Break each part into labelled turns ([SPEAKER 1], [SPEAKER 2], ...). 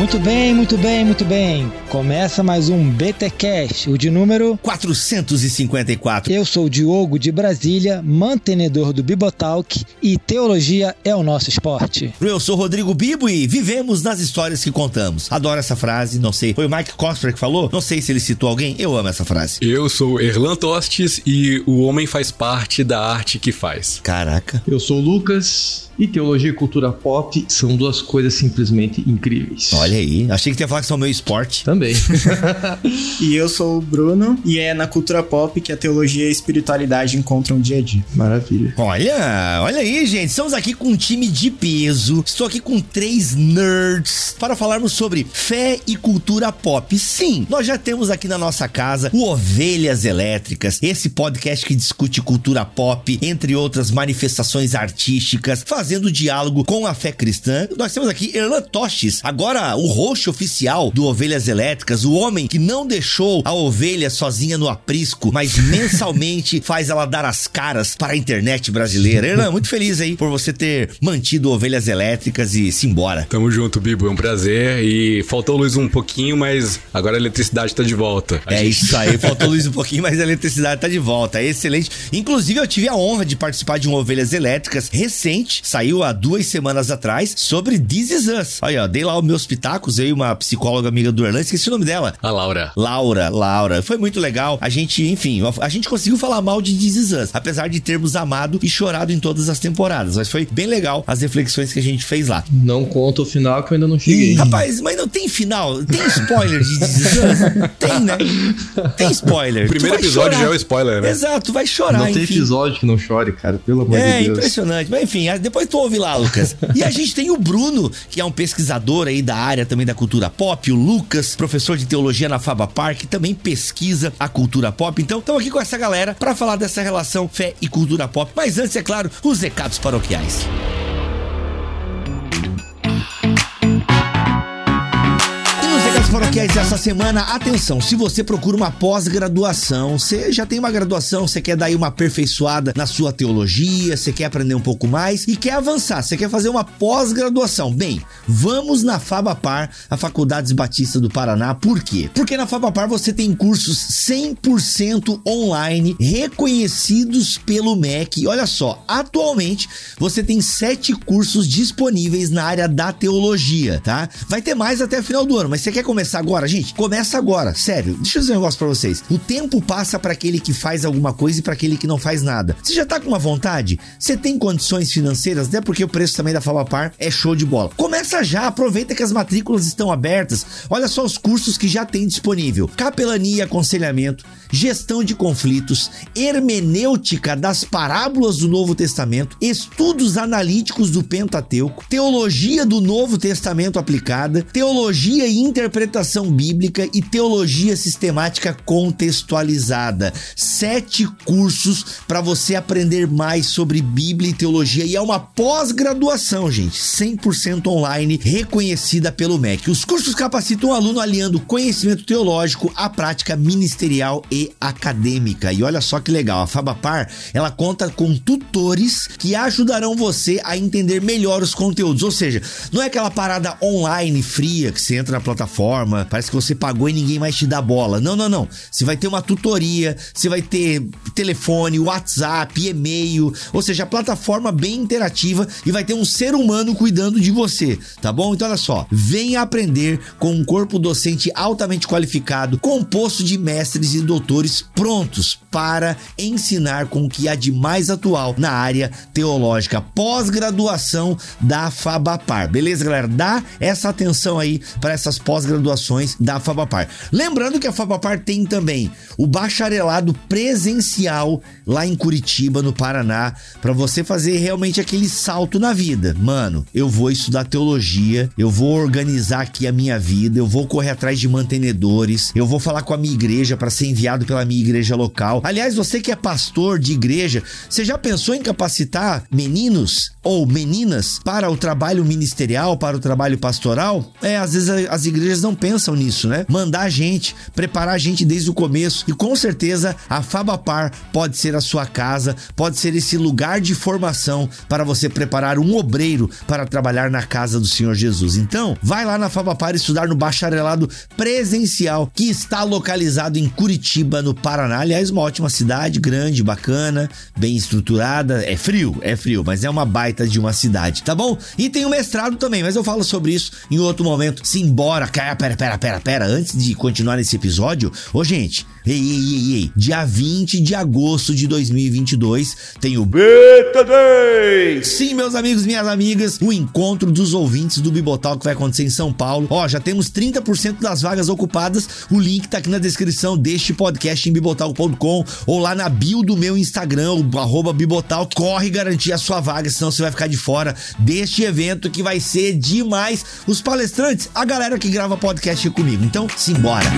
[SPEAKER 1] Muito bem, muito bem, muito bem. Começa mais um BTcast, o de número
[SPEAKER 2] 454.
[SPEAKER 1] Eu sou o Diogo de Brasília, mantenedor do Bibotalk e teologia é o nosso esporte.
[SPEAKER 2] Eu sou Rodrigo Bibo e vivemos nas histórias que contamos. Adoro essa frase, não sei. Foi o Mike Cosper que falou? Não sei se ele citou alguém. Eu amo essa frase.
[SPEAKER 3] Eu sou Erlan Tostes e o homem faz parte da arte que faz.
[SPEAKER 2] Caraca.
[SPEAKER 4] Eu sou o Lucas e teologia e cultura pop são duas coisas simplesmente incríveis.
[SPEAKER 2] Olha aí, achei que ia falar que são meu esporte.
[SPEAKER 4] Também.
[SPEAKER 5] e eu sou o Bruno e é na cultura pop que a teologia e a espiritualidade encontram dia a dia.
[SPEAKER 4] Maravilha.
[SPEAKER 2] Olha, olha aí, gente. Estamos aqui com um time de peso. Estou aqui com três nerds para falarmos sobre fé e cultura pop. Sim, nós já temos aqui na nossa casa o Ovelhas Elétricas, esse podcast que discute cultura pop, entre outras manifestações artísticas, fazendo diálogo com a fé cristã. Nós temos aqui Erlan Tostes, agora o host oficial do Ovelhas Elétricas, o homem que não deixou a ovelha sozinha no aprisco, mas mensalmente faz ela dar as caras para a internet brasileira. Erlan, muito feliz aí por você ter mantido Ovelhas Elétricas e se embora.
[SPEAKER 3] Tamo junto, Bibo, é um prazer. E faltou luz um pouquinho, mas agora a eletricidade tá de volta. A
[SPEAKER 2] é
[SPEAKER 3] gente...
[SPEAKER 2] isso aí, faltou luz um pouquinho, mas a eletricidade tá de volta. É excelente. Inclusive, eu tive a honra de participar de um Ovelhas Elétricas recente, saiu há duas semanas atrás, sobre This Is Us. Olha, ó, dei lá os meus pitacos, eu e uma psicóloga amiga do Erlan, esqueci o nome dela.
[SPEAKER 3] A Laura.
[SPEAKER 2] Laura, Laura. Foi muito legal. A gente, enfim, a gente conseguiu falar mal de This Is Us, apesar de termos amado e chorado em todas as temporadas. Mas foi bem legal as reflexões que a gente fez lá.
[SPEAKER 4] Não conta o final que eu ainda não cheguei.
[SPEAKER 2] Ih, rapaz, mas não tem final. Tem spoiler de This Is Us? Tem, né? Tem spoiler.
[SPEAKER 3] O primeiro episódio
[SPEAKER 2] chorar.
[SPEAKER 3] já é o spoiler, né?
[SPEAKER 2] Exato, vai chorar,
[SPEAKER 4] Não tem
[SPEAKER 2] enfim.
[SPEAKER 4] episódio que não chore, cara, pelo amor
[SPEAKER 2] É
[SPEAKER 4] de Deus.
[SPEAKER 2] impressionante. Mas enfim, depois tu ouve lá, Lucas. E a gente tem o Bruno, que é um pesquisador aí da área também da cultura pop, o Lucas, professor de teologia na Faba Park, também pesquisa a cultura pop. Então, estamos aqui com essa galera para falar dessa relação fé e cultura pop. Mas antes, é claro, os recados paroquiais. Paroquiais dessa semana, atenção, se você procura uma pós-graduação, você já tem uma graduação, você quer dar uma aperfeiçoada na sua teologia, você quer aprender um pouco mais e quer avançar, você quer fazer uma pós-graduação. Bem, vamos na Fabapar, a Faculdades Batista do Paraná. Por quê? Porque na Fabapar você tem cursos 100% online, reconhecidos pelo MEC. Olha só, atualmente você tem sete cursos disponíveis na área da teologia, tá? Vai ter mais até o final do ano, mas você quer começar agora, gente? Começa agora, sério. Deixa eu dizer um negócio pra vocês. O tempo passa para aquele que faz alguma coisa e para aquele que não faz nada. Você já tá com uma vontade? Você tem condições financeiras? Até porque o preço também da Fabapar é show de bola. Começa já, aproveita que as matrículas estão abertas. Olha só os cursos que já tem disponível: capelania e aconselhamento, gestão de conflitos, hermenêutica das parábolas do Novo Testamento, estudos analíticos do Pentateuco, teologia do Novo Testamento aplicada, teologia e interpretação bíblica e teologia sistemática contextualizada. Sete cursos para você aprender mais sobre Bíblia e teologia e é uma pós-graduação, gente, 100% online, reconhecida pelo MEC. Os cursos capacitam o aluno aliando conhecimento teológico à prática ministerial e acadêmica. E olha só que legal, a Fabapar, ela conta com tutores que ajudarão você a entender melhor os conteúdos, ou seja, não é aquela parada online fria que você entra na plataforma, parece que você pagou e ninguém mais te dá bola. Não, não, não. Você vai ter uma tutoria, você vai ter telefone, WhatsApp, e-mail, ou seja, a plataforma bem interativa e vai ter um ser humano cuidando de você, tá bom? Então olha só, venha aprender com um corpo docente altamente qualificado, composto de mestres e doutores prontos para ensinar com o que há de mais atual na área teológica. Pós-graduação da Fabapar. Beleza, galera? Dá essa atenção aí para essas pós-graduações da Fabapar. Lembrando que a Fabapar tem também o bacharelado presencial lá em Curitiba, no Paraná, para você fazer realmente aquele salto na vida. Mano, eu vou estudar teologia, eu vou organizar aqui a minha vida, eu vou correr atrás de mantenedores, eu vou falar com a minha igreja para ser enviado pela minha igreja local. Aliás, você que é pastor de igreja, você já pensou em capacitar meninos ou meninas para o trabalho ministerial, para o trabalho pastoral? É, às vezes as igrejas não pensam pensam nisso, né? Mandar a gente, preparar a gente desde o começo. E com certeza a Fabapar pode ser a sua casa, pode ser esse lugar de formação para você preparar um obreiro para trabalhar na casa do Senhor Jesus. Então, vai lá na Fabapar estudar no bacharelado presencial que está localizado em Curitiba, no Paraná. Aliás, uma ótima cidade, grande, bacana, bem estruturada. É frio, é frio, mas é uma baita de uma cidade, tá bom? E tem o mestrado também, mas eu falo sobre isso em outro momento. Simbora, cara, pera, pera, pera, pera. Antes de continuar nesse episódio, ô gente, ei, ei, ei, ei, dia 20 de agosto de 2022 tem o Beta Day! Sim, meus amigos, minhas amigas, o encontro dos ouvintes do Bibotal que vai acontecer em São Paulo. Ó, já temos 30% das vagas ocupadas. O link tá aqui na descrição deste podcast em bibotal.com ou lá na bio do meu Instagram, o arroba Bibotal. Corre garantir a sua vaga, senão você vai ficar de fora deste evento que vai ser demais. Os palestrantes, a galera que grava podcast comigo. Então, simbora!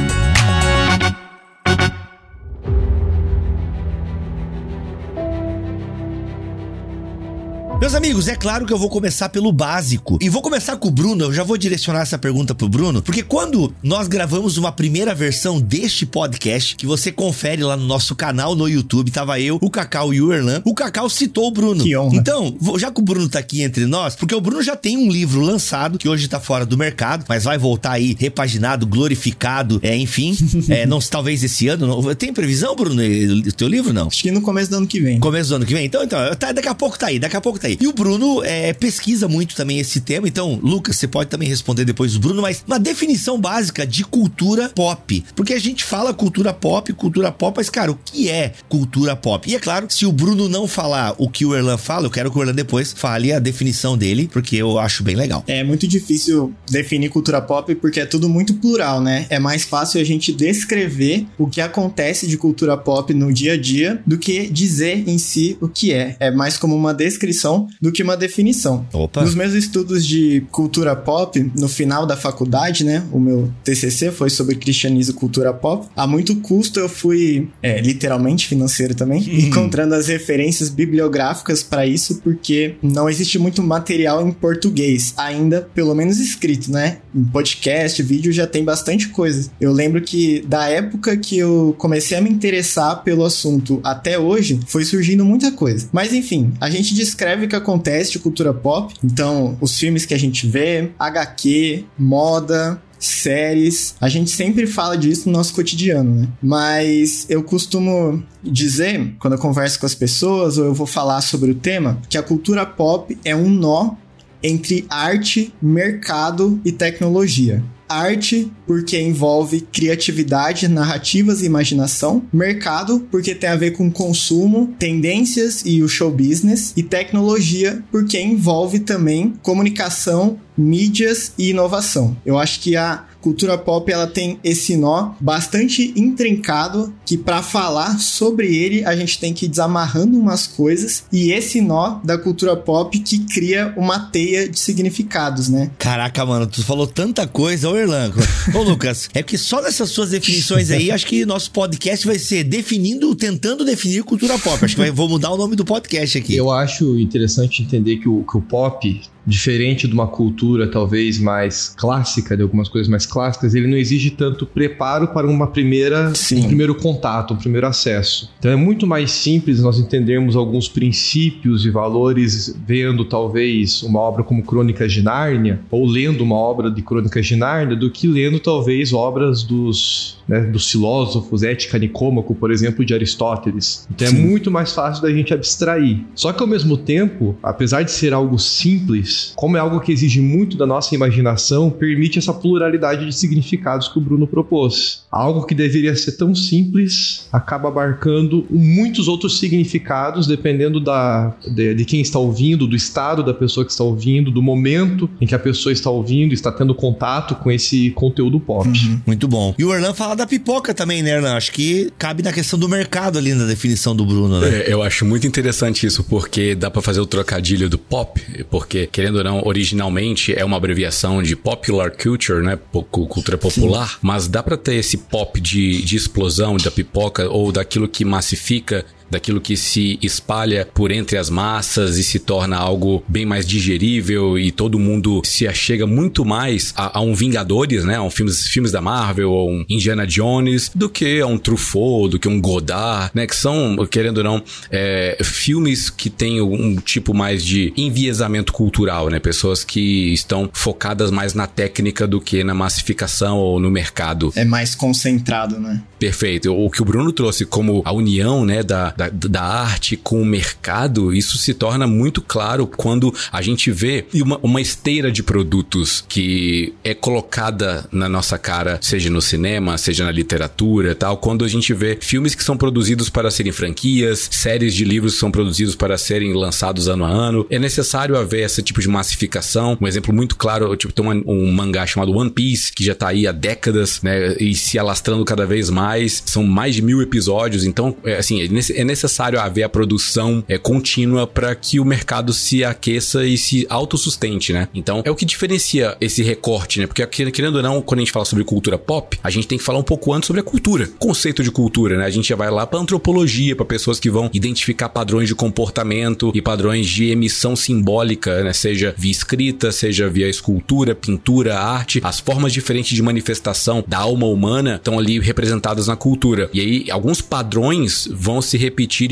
[SPEAKER 2] Meus amigos, é claro que eu vou começar pelo básico. E vou começar com o Bruno, eu já vou direcionar essa pergunta pro Bruno, porque quando nós gravamos uma primeira versão deste podcast, que você confere lá no nosso canal no YouTube, tava eu, o Cacau e o Erlan, o Cacau citou o Bruno.
[SPEAKER 5] Que honra.
[SPEAKER 2] Então, já que o Bruno tá aqui entre nós, porque o Bruno já tem um livro lançado, que hoje tá fora do mercado, mas vai voltar aí repaginado, glorificado, é, enfim, é, não talvez esse ano, não, tem previsão, Bruno, o teu livro não?
[SPEAKER 5] Acho que no começo do ano que vem.
[SPEAKER 2] Começo do ano que vem? Então, então, tá, daqui a pouco tá aí, daqui a pouco tá aí. E o Bruno é, pesquisa muito também esse tema, então, Lucas, você pode também responder depois do Bruno, mas uma definição básica de cultura pop. Porque a gente fala cultura pop, cultura pop, mas, cara, o que é cultura pop? E é claro, se o Bruno não falar o que o Erlan fala, eu quero que o Erlan depois fale a definição dele, porque eu acho bem legal.
[SPEAKER 5] É muito difícil definir cultura pop porque é tudo muito plural, né? É mais fácil a gente descrever o que acontece de cultura pop no dia a dia do que dizer em si o que é. É mais como uma descrição do que uma definição.
[SPEAKER 2] Opa.
[SPEAKER 5] Nos meus estudos de cultura pop, no final da faculdade, né? O meu TCC foi sobre cristianismo e cultura pop. A muito custo eu fui, é, literalmente financeiro também, encontrando as referências bibliográficas para isso, porque não existe muito material em português, ainda, pelo menos escrito, né? Em podcast, vídeo já tem bastante coisa. Eu lembro que da época que eu comecei a me interessar pelo assunto até hoje, foi surgindo muita coisa. Mas enfim, a gente descreve o que acontece de cultura pop, então os filmes que a gente vê, HQ, moda, séries. A gente sempre fala disso no nosso cotidiano, né? Mas eu costumo dizer, quando eu converso com as pessoas ou eu vou falar sobre o tema, que a cultura pop é um nó entre arte, mercado e tecnologia. Arte, porque envolve criatividade, narrativas e imaginação. Mercado, porque tem a ver com consumo, tendências e o show business. E tecnologia, porque envolve também comunicação, mídias e inovação. Eu acho que a cultura pop ela tem esse nó bastante intrincado que para falar sobre ele a gente tem que ir desamarrando umas coisas e esse nó da cultura pop que cria uma teia de significados, né?
[SPEAKER 2] Caraca, mano, tu falou tanta coisa, ô Erlan. Ô, Lucas, é porque só nessas suas definições aí, acho que nosso podcast vai ser definindo, tentando definir cultura pop. Acho que vai, vou mudar o nome do podcast aqui.
[SPEAKER 4] Eu acho interessante entender que o, que o pop, diferente de uma cultura talvez mais clássica, de algumas coisas mais clássicas, ele não exige tanto preparo para uma primeira,
[SPEAKER 5] Sim.
[SPEAKER 4] um primeiro contato, um primeiro acesso. Então é muito mais simples nós entendermos alguns princípios e valores vendo talvez uma obra como Crônicas de Nárnia, ou lendo uma obra de Crônicas de Nárnia, do que lendo talvez obras dos, né, dos filósofos, Ética Nicômaco, por exemplo, de Aristóteles. Então é
[SPEAKER 5] Sim.
[SPEAKER 4] muito mais fácil da gente abstrair. Só que ao mesmo tempo, apesar de ser algo simples, como é algo que exige muito da nossa imaginação, permite essa pluralidade de significados que o Bruno propôs. Algo que deveria ser tão simples acaba abarcando muitos outros significados, dependendo da, de, de quem está ouvindo, do estado da pessoa que está ouvindo, do momento em que a pessoa está ouvindo, está tendo contato com esse conteúdo pop.
[SPEAKER 2] Muito bom. E o Erlan fala da pipoca também, né, Erlan? Acho que cabe na questão do mercado ali na definição do Bruno, né?
[SPEAKER 3] É, eu acho muito interessante isso, porque dá pra fazer o trocadilho do pop, porque, querendo ou não, originalmente é uma abreviação de popular culture, né? Cultura popular, mas dá pra ter esse pop de, de explosão da pipoca ou daquilo que massifica daquilo que se espalha por entre as massas e se torna algo bem mais digerível e todo mundo se achega muito mais a, a um Vingadores, né? A um filmes, filmes da Marvel ou um Indiana Jones do que a um Truffaut, do que um Godard, né? Que são, querendo ou não, é, filmes que têm um tipo mais de enviesamento cultural, né? Pessoas que estão focadas mais na técnica do que na massificação ou no mercado.
[SPEAKER 5] É mais concentrado, né?
[SPEAKER 3] Perfeito. O que o Bruno trouxe como a união né, da, da, da, arte com o mercado, isso se torna muito claro quando a gente vê uma, uma esteira de produtos que é colocada na nossa cara, seja no cinema, seja na literatura tal, quando a gente vê filmes que são produzidos para serem franquias, séries de livros que são produzidos para serem lançados ano a ano, é necessário haver esse tipo de massificação. Um exemplo muito claro, tipo, tem um, um mangá chamado One Piece, que já tá aí há décadas, né, e se alastrando cada vez mais são mais de mil episódios, então, é, assim, é, é necessário haver a produção é, contínua para que o mercado se aqueça e se autossustente, né? Então, é o que diferencia esse recorte, né? Porque, querendo ou não, quando a gente fala sobre cultura pop, a gente tem que falar um pouco antes sobre a cultura, conceito de cultura, né? A gente já vai lá para antropologia, para pessoas que vão identificar padrões de comportamento e padrões de emissão simbólica, né? Seja via escrita, seja via escultura, pintura, arte, as formas diferentes de manifestação da alma humana estão ali representadas na cultura. E aí, alguns padrões vão se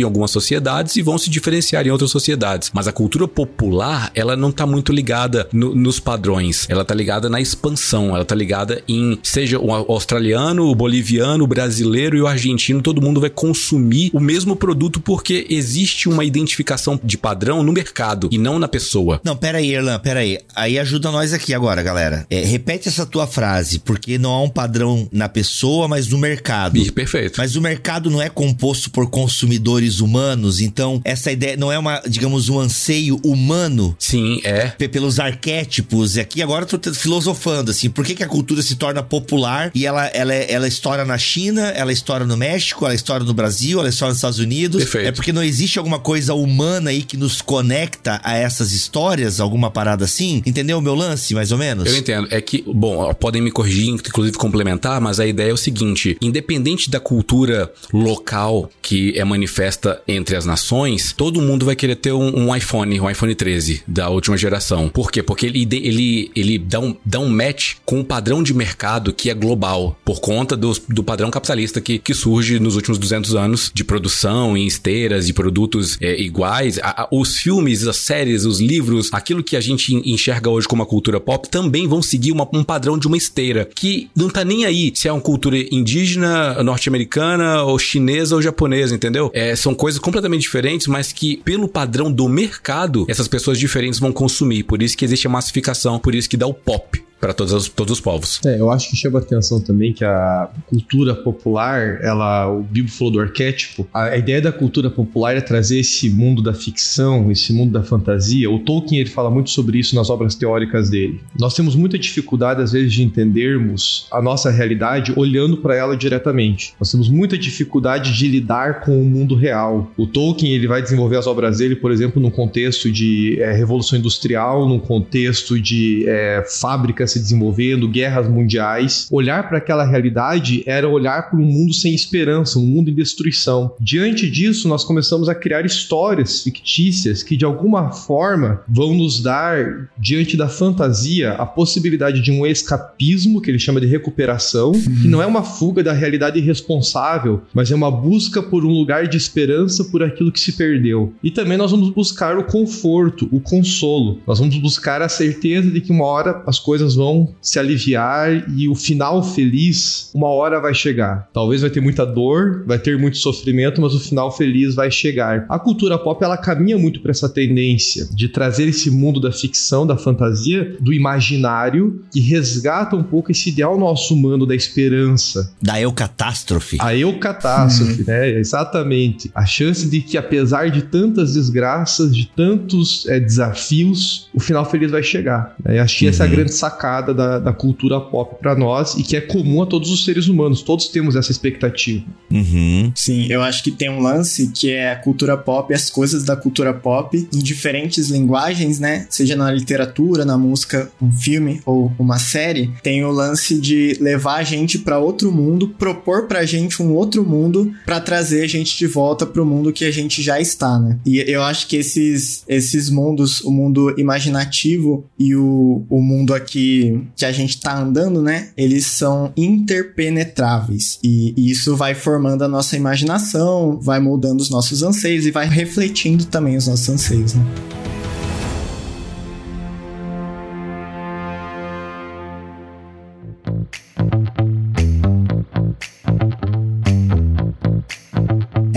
[SPEAKER 3] em algumas sociedades e vão se diferenciar em outras sociedades. Mas a cultura popular, ela não tá muito ligada no, nos padrões. Ela tá ligada na expansão. Ela tá ligada em, seja o australiano, o boliviano, o brasileiro e o argentino, todo mundo vai consumir o mesmo produto porque existe uma identificação de padrão no mercado e não na pessoa.
[SPEAKER 2] Não, pera aí, Erlan, pera aí. Aí ajuda nós aqui agora, galera. É, repete essa tua frase, porque não há um padrão na pessoa, mas no mercado mercado.
[SPEAKER 3] Perfeito.
[SPEAKER 2] Mas o mercado não é composto por consumidores humanos, então essa ideia não é uma, digamos, um anseio humano.
[SPEAKER 3] Sim, é.
[SPEAKER 2] Pelos arquétipos. E aqui agora eu tô filosofando, assim, por que, que a cultura se torna popular e ela, ela, ela estoura na China, ela estoura no México, ela estoura no Brasil, ela estoura nos Estados Unidos.
[SPEAKER 3] Perfeito.
[SPEAKER 2] É porque não existe alguma coisa humana aí que nos conecta a essas histórias, alguma parada assim? Entendeu o meu lance, mais ou menos?
[SPEAKER 3] Eu entendo. É que, bom, podem me corrigir, inclusive complementar, mas a ideia é o seguinte: independente independente da cultura local que é manifesta entre as nações, todo mundo vai querer ter um, um iPhone, um iPhone 13 da última geração. Por quê? Porque ele, ele, ele dá, um, dá um match com um padrão de mercado que é global, por conta do, do padrão capitalista que, que surge nos últimos 200 anos de produção em esteiras de produtos é, iguais. A, a, os filmes, as séries, os livros, aquilo que a gente enxerga hoje como a cultura pop também vão seguir uma, um padrão de uma esteira que não tá nem aí se é uma cultura indígena norte-americana, ou chinesa ou japonesa, entendeu? É, são coisas completamente diferentes, mas que, pelo padrão do mercado, essas pessoas diferentes vão consumir. Por isso que existe a massificação, por isso que dá o pop para todos, todos os povos.
[SPEAKER 4] É, eu acho que chama atenção também que a cultura popular, ela, o Bibo falou do arquétipo, a, ideia da cultura popular é trazer esse mundo da ficção, esse mundo da fantasia. O Tolkien ele fala muito sobre isso nas obras teóricas dele. Nós temos muita dificuldade às vezes de entendermos a nossa realidade olhando para ela diretamente. Nós temos muita dificuldade de lidar com o mundo real. O Tolkien ele vai desenvolver as obras dele, por exemplo, num contexto de é, revolução industrial, num contexto de é, fábricas se desenvolvendo, guerras mundiais. Olhar para aquela realidade era olhar para um mundo sem esperança, um mundo em destruição. Diante disso, nós começamos a criar histórias fictícias que de alguma forma vão nos dar, diante da fantasia, a possibilidade de um escapismo, que ele chama de recuperação, que não é uma fuga da realidade irresponsável, mas é uma busca por um lugar de esperança por aquilo que se perdeu. E também nós vamos buscar o conforto, o consolo. Nós vamos buscar a certeza de que uma hora as coisas vão se aliviar e o final feliz, uma hora vai chegar. Talvez vai ter muita dor, vai ter muito sofrimento, mas o final feliz vai chegar. A cultura pop ela caminha muito para essa tendência de trazer esse mundo da ficção, da fantasia, do imaginário que resgata um pouco esse ideal nosso humano da esperança,
[SPEAKER 2] da eucatástrofe.
[SPEAKER 4] A eucatástrofe, uhum. né? Exatamente. A chance de que apesar de tantas desgraças, de tantos é, desafios, o final feliz vai chegar. Né? Acho que uhum. essa é a grande sacada da, da cultura pop para nós e que é comum a todos os seres humanos. Todos temos essa expectativa.
[SPEAKER 2] Uhum.
[SPEAKER 5] Sim, eu acho que tem um lance que é a cultura pop, as coisas da cultura pop em diferentes linguagens, né? Seja na literatura, na música, um filme ou uma série, tem o lance de levar a gente para outro mundo, propor pra gente um outro mundo para trazer a gente de volta pro mundo que a gente já está, né? E eu acho que esses esses mundos, o mundo imaginativo e o, o mundo aqui que a gente tá andando, né? Eles são interpenetráveis e, e isso vai formando a nossa imaginação, vai moldando os nossos anseios e vai refletindo também os nossos anseios, né?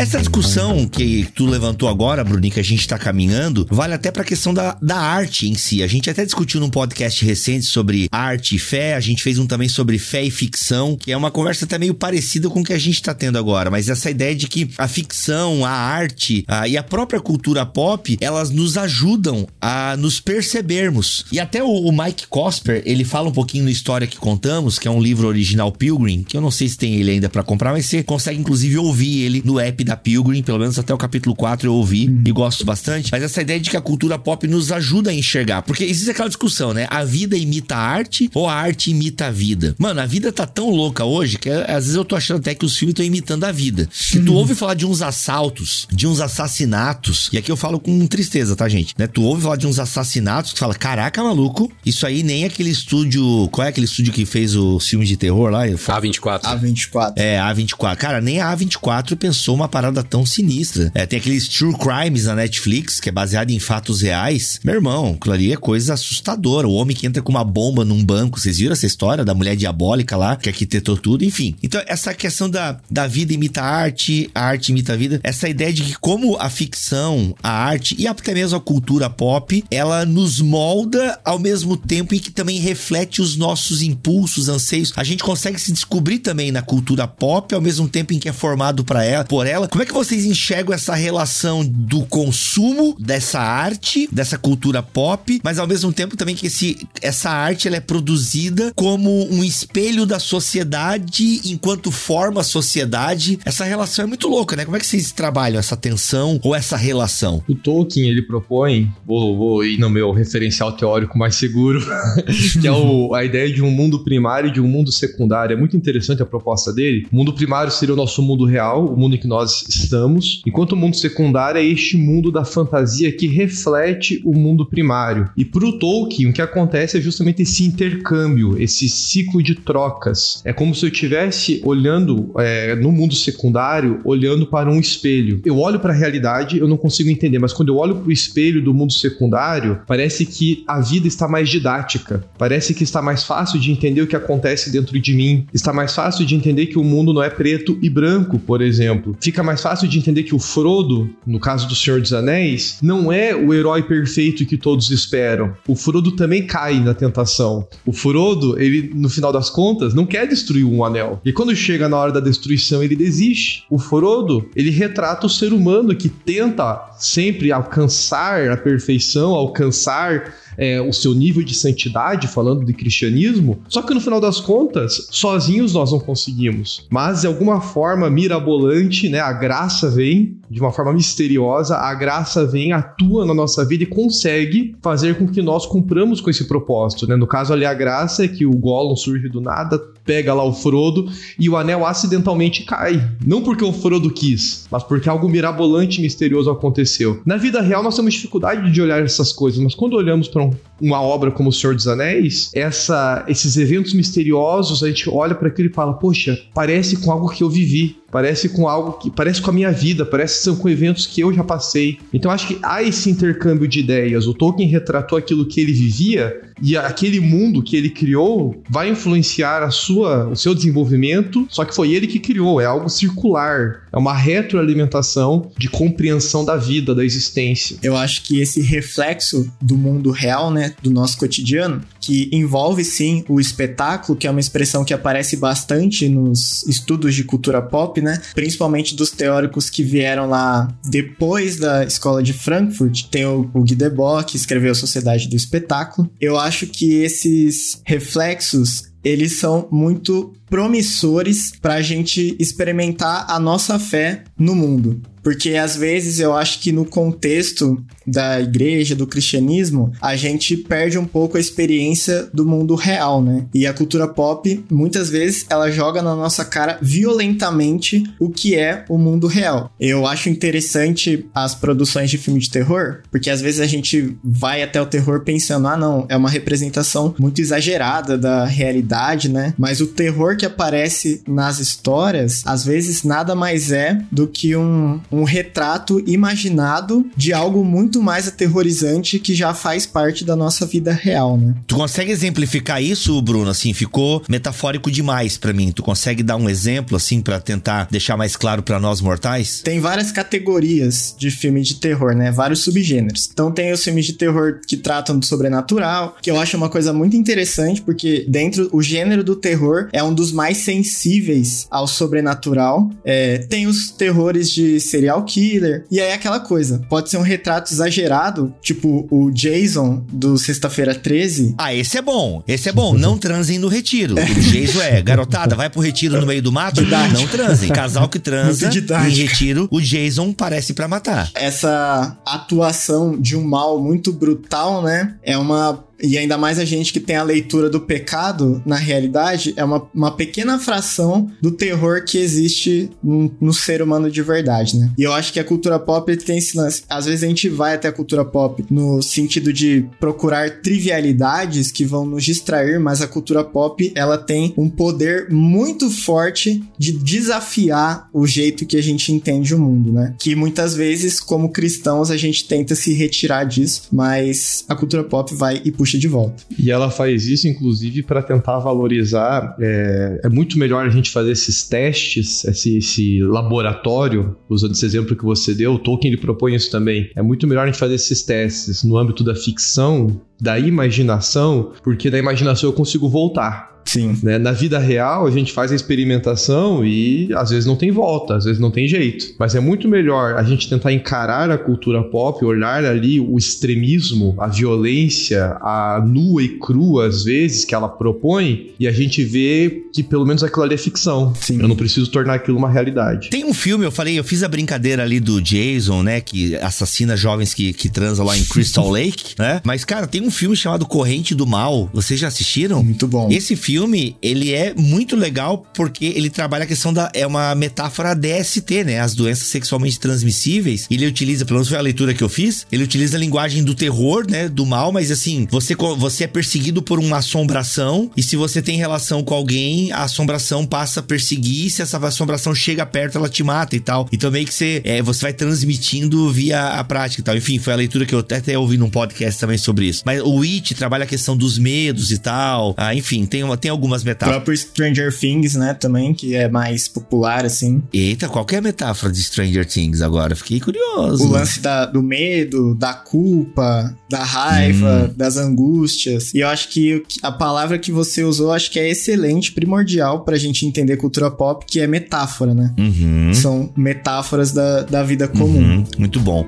[SPEAKER 2] Essa discussão que tu levantou agora, Bruninho, que a gente tá caminhando, vale até pra questão da, da arte em si. A gente até discutiu num podcast recente sobre arte e fé, a gente fez um também sobre fé e ficção, que é uma conversa até meio parecida com o que a gente tá tendo agora, mas essa ideia de que a ficção, a arte a, e a própria cultura pop, elas nos ajudam a nos percebermos. E até o, o Mike Cosper, ele fala um pouquinho no História que Contamos, que é um livro original Pilgrim, que eu não sei se tem ele ainda para comprar, mas você consegue inclusive ouvir ele no app da Pilgrim, pelo menos até o capítulo 4 eu ouvi e gosto bastante. Mas essa ideia de que a cultura pop nos ajuda a enxergar. Porque existe aquela discussão, né? A vida imita a arte ou a arte imita a vida? Mano, a vida tá tão louca hoje que às vezes eu tô achando até que os filmes estão imitando a vida. Se tu ouve falar de uns assaltos, de uns assassinatos, e aqui eu falo com tristeza, tá, gente? Né? Tu ouve falar de uns assassinatos, tu fala, caraca, maluco, isso aí nem aquele estúdio. Qual é aquele estúdio que fez os filmes de terror lá?
[SPEAKER 3] A24.
[SPEAKER 5] A24.
[SPEAKER 2] É, a A24. Cara, nem a A24 pensou uma parada tão sinistra. É, tem aqueles True Crimes na Netflix, que é baseado em fatos reais. Meu irmão, aquilo ali é coisa assustadora. O homem que entra com uma bomba num banco. Vocês viram essa história da mulher diabólica lá, que arquitetou tudo? Enfim. Então, essa questão da, da vida imita a arte, a arte imita a vida. Essa ideia de que como a ficção, a arte e até mesmo a cultura pop, ela nos molda ao mesmo tempo e que também reflete os nossos impulsos, anseios. A gente consegue se descobrir também na cultura pop ao mesmo tempo em que é formado para ela, por ela. Como é que vocês enxergam essa relação do consumo dessa arte, dessa cultura pop, mas ao mesmo tempo também que esse, essa arte ela é produzida como um espelho da sociedade enquanto forma a sociedade? Essa relação é muito louca, né? Como é que vocês trabalham essa tensão ou essa relação?
[SPEAKER 4] O Tolkien, ele propõe, vou, vou ir no meu referencial teórico mais seguro, que é o, a ideia de um mundo primário e de um mundo secundário. É muito interessante a proposta dele. O mundo primário seria o nosso mundo real, o mundo em que nós estamos, enquanto o mundo secundário é este mundo da fantasia que reflete o mundo primário. E para o Tolkien, o que acontece é justamente esse intercâmbio, esse ciclo de trocas. É como se eu estivesse olhando é, no mundo secundário, olhando para um espelho. Eu olho para a realidade, eu não consigo entender, mas quando eu olho para o espelho do mundo secundário, parece que a vida está mais didática. Parece que está mais fácil de entender o que acontece dentro de mim. Está mais fácil de entender que o mundo não é preto e branco, por exemplo. Fica mais fácil de entender que o Frodo, no caso do Senhor dos Anéis, não é o herói perfeito que todos esperam. O Frodo também cai na tentação. O Frodo, ele, no final das contas, não quer destruir um anel. E quando chega na hora da destruição, ele desiste. O Frodo, ele retrata o ser humano que tenta sempre alcançar a perfeição, alcançar é, o seu nível de santidade, falando de cristianismo, só que no final das contas, sozinhos nós não conseguimos. Mas de alguma forma mirabolante, né, a graça vem de uma forma misteriosa, a graça vem, atua na nossa vida e consegue fazer com que nós cumpramos com esse propósito, né? No caso ali a graça é que o Gollum surge do nada, pega lá o Frodo e o anel acidentalmente cai. Não porque o Frodo quis, mas porque algo mirabolante e misterioso aconteceu. Na vida real nós temos dificuldade de olhar essas coisas, mas quando olhamos para um, uma obra como O Senhor dos Anéis, essa, esses eventos misteriosos, a gente olha para aquilo e fala: "Poxa, parece com algo que eu vivi" parece com algo que parece com a minha vida, parece que são com eventos que eu já passei. Então acho que há esse intercâmbio de ideias. O Tolkien retratou aquilo que ele vivia e aquele mundo que ele criou vai influenciar a sua, o seu desenvolvimento, só que foi ele que criou, é algo circular, é uma retroalimentação de compreensão da vida, da existência.
[SPEAKER 5] Eu acho que esse reflexo do mundo real, né, do nosso cotidiano, que envolve sim o espetáculo, que é uma expressão que aparece bastante nos estudos de cultura pop, né? Principalmente dos teóricos que vieram lá depois da escola de Frankfurt. Tem o, Guy Debord, que escreveu Sociedade do Espetáculo. Eu acho que esses reflexos eles são muito promissores para a gente experimentar a nossa fé no mundo. Porque às vezes eu acho que no contexto da igreja, do cristianismo, a gente perde um pouco a experiência do mundo real, né? E a cultura pop, muitas vezes, ela joga na nossa cara violentamente o que é o mundo real. Eu acho interessante as produções de filme de terror, porque às vezes a gente vai até o terror pensando, ah, não, é uma representação muito exagerada da realidade, né? Mas o terror que aparece nas histórias, às vezes nada mais é do que um, um retrato imaginado de algo muito mais aterrorizante que já faz parte da nossa vida real, né?
[SPEAKER 2] Tu consegue exemplificar isso, Bruno? Assim, ficou metafórico demais para mim. Tu consegue dar um exemplo, assim, para tentar deixar mais claro para nós mortais?
[SPEAKER 5] Tem várias categorias de filme de terror, né? Vários subgêneros. Então tem os filmes de terror que tratam do sobrenatural, que eu acho uma coisa muito interessante, porque dentro o gênero do terror é um dos mais sensíveis ao sobrenatural. É, tem os terrores de serial killer. E aí é aquela coisa, pode ser um retrato exagerado, tipo o Jason do Sexta-feira 13.
[SPEAKER 2] Ah, esse é bom. Esse é bom. Não transem no retiro. O Jason é, garotada, vai pro retiro no meio do mato? Não transem. Casal que transa em retiro, o Jason parece para matar.
[SPEAKER 5] Essa atuação de um mal muito brutal, né? É uma e ainda mais a gente que tem a leitura do pecado, na realidade, é uma, uma pequena fração do terror que existe no, no ser humano de verdade, né? E eu acho que a cultura pop tem esse lance. Às vezes a gente vai até a cultura pop no sentido de procurar trivialidades que vão nos distrair, mas a cultura pop, ela tem um poder muito forte de desafiar o jeito que a gente entende o mundo, né? Que muitas vezes, como cristãos, a gente tenta se retirar disso, mas a cultura pop vai e puxa de volta.
[SPEAKER 4] E ela faz isso, inclusive, para tentar valorizar. É, é, muito melhor a gente fazer esses testes, esse, esse, laboratório, usando esse exemplo que você deu. O Tolkien ele propõe isso também. É muito melhor a gente fazer esses testes no âmbito da ficção, da imaginação, porque da imaginação eu consigo voltar.
[SPEAKER 5] Sim.
[SPEAKER 4] Né? Na vida real, a gente faz a experimentação e às vezes não tem volta, às vezes não tem jeito. Mas é muito melhor a gente tentar encarar a cultura pop, olhar ali o extremismo, a violência, a nua e crua, às vezes, que ela propõe, e a gente vê que pelo menos aquilo ali é ficção.
[SPEAKER 5] Sim.
[SPEAKER 4] Eu não preciso tornar aquilo uma realidade.
[SPEAKER 2] Tem um filme, eu falei, eu fiz a brincadeira ali do Jason, né? Que assassina jovens que, que transam lá em Crystal Lake, né? Mas, cara, tem um filme chamado Corrente do Mal. Vocês já assistiram?
[SPEAKER 5] Muito bom.
[SPEAKER 2] Esse filme ele é muito legal porque ele trabalha a questão da. É uma metáfora DST, né? As doenças sexualmente transmissíveis. Ele utiliza, pelo menos foi a leitura que eu fiz, ele utiliza a linguagem do terror, né? Do mal, mas assim, você, você é perseguido por uma assombração. E se você tem relação com alguém, a assombração passa a perseguir. Se essa assombração chega perto, ela te mata e tal. Então meio que você, é, você vai transmitindo via a prática e tal. Enfim, foi a leitura que eu até, até ouvi num podcast também sobre isso. Mas o It trabalha a questão dos medos e tal. Ah, enfim, tem uma tem algumas metáforas.
[SPEAKER 5] O próprio Stranger Things, né, também, que é mais popular, assim.
[SPEAKER 2] Eita, qual que é a metáfora de Stranger Things agora? Fiquei curioso.
[SPEAKER 5] O lance da, do medo, da culpa, da raiva, hum. das angústias. E eu acho que a palavra que você usou, acho que é excelente, primordial pra gente entender cultura pop, que é metáfora, né?
[SPEAKER 2] Uhum.
[SPEAKER 5] São metáforas da, da vida comum. Uhum.
[SPEAKER 2] Muito bom.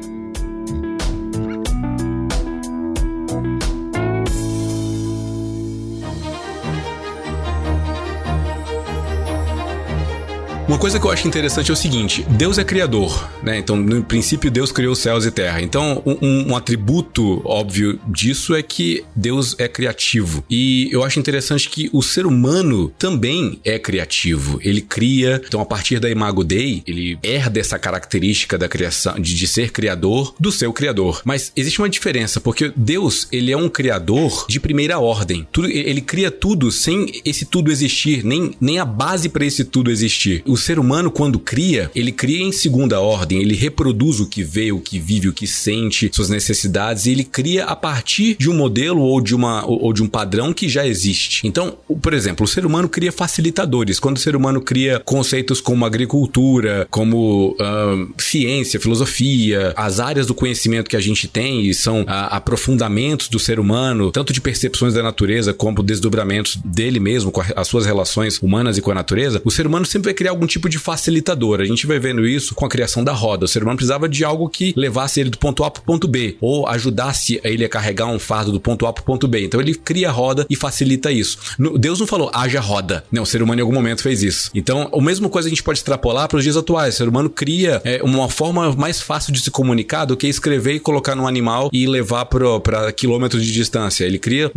[SPEAKER 3] Uma coisa que eu acho interessante é o seguinte: Deus é criador, né? Então, no princípio, Deus criou céus e terra. Então, um, um, atributo óbvio disso é que Deus é criativo. E eu acho interessante que o ser humano também é criativo. Ele cria, então, a partir da Imago Dei, ele herda essa característica da criação, de, de ser criador do seu criador. Mas existe uma diferença, porque Deus, ele é um criador de primeira ordem. Tudo, ele cria tudo sem esse tudo existir, nem, nem a base para esse tudo existir. O ser humano, quando cria, ele cria em segunda ordem, ele reproduz o que vê, o que vive, o que sente, suas necessidades, e ele cria a partir de um modelo ou de, uma, ou de um padrão que já existe. Então, por exemplo, o ser humano cria facilitadores. Quando o ser humano cria conceitos como agricultura, como uh, ciência, filosofia, as áreas do conhecimento que a gente tem e são uh, aprofundamentos do ser humano, tanto de percepções da natureza como desdobramentos dele mesmo, com as suas relações humanas e com a natureza, o ser humano sempre vai criar algum algum tipo de facilitador. A gente vai vendo isso com a criação da roda. O ser humano precisava de algo que levasse ele do ponto A para o ponto B, ou ajudasse ele a carregar um fardo do ponto A para o ponto B. Então ele cria a roda e facilita isso. Deus não falou, haja roda. Não, o ser humano em algum momento fez isso. Então, a mesma coisa a gente pode extrapolar para os dias atuais. O ser humano cria é, uma forma mais fácil de se comunicar do que escrever e colocar num animal e levar para quilômetros de distância. Ele cria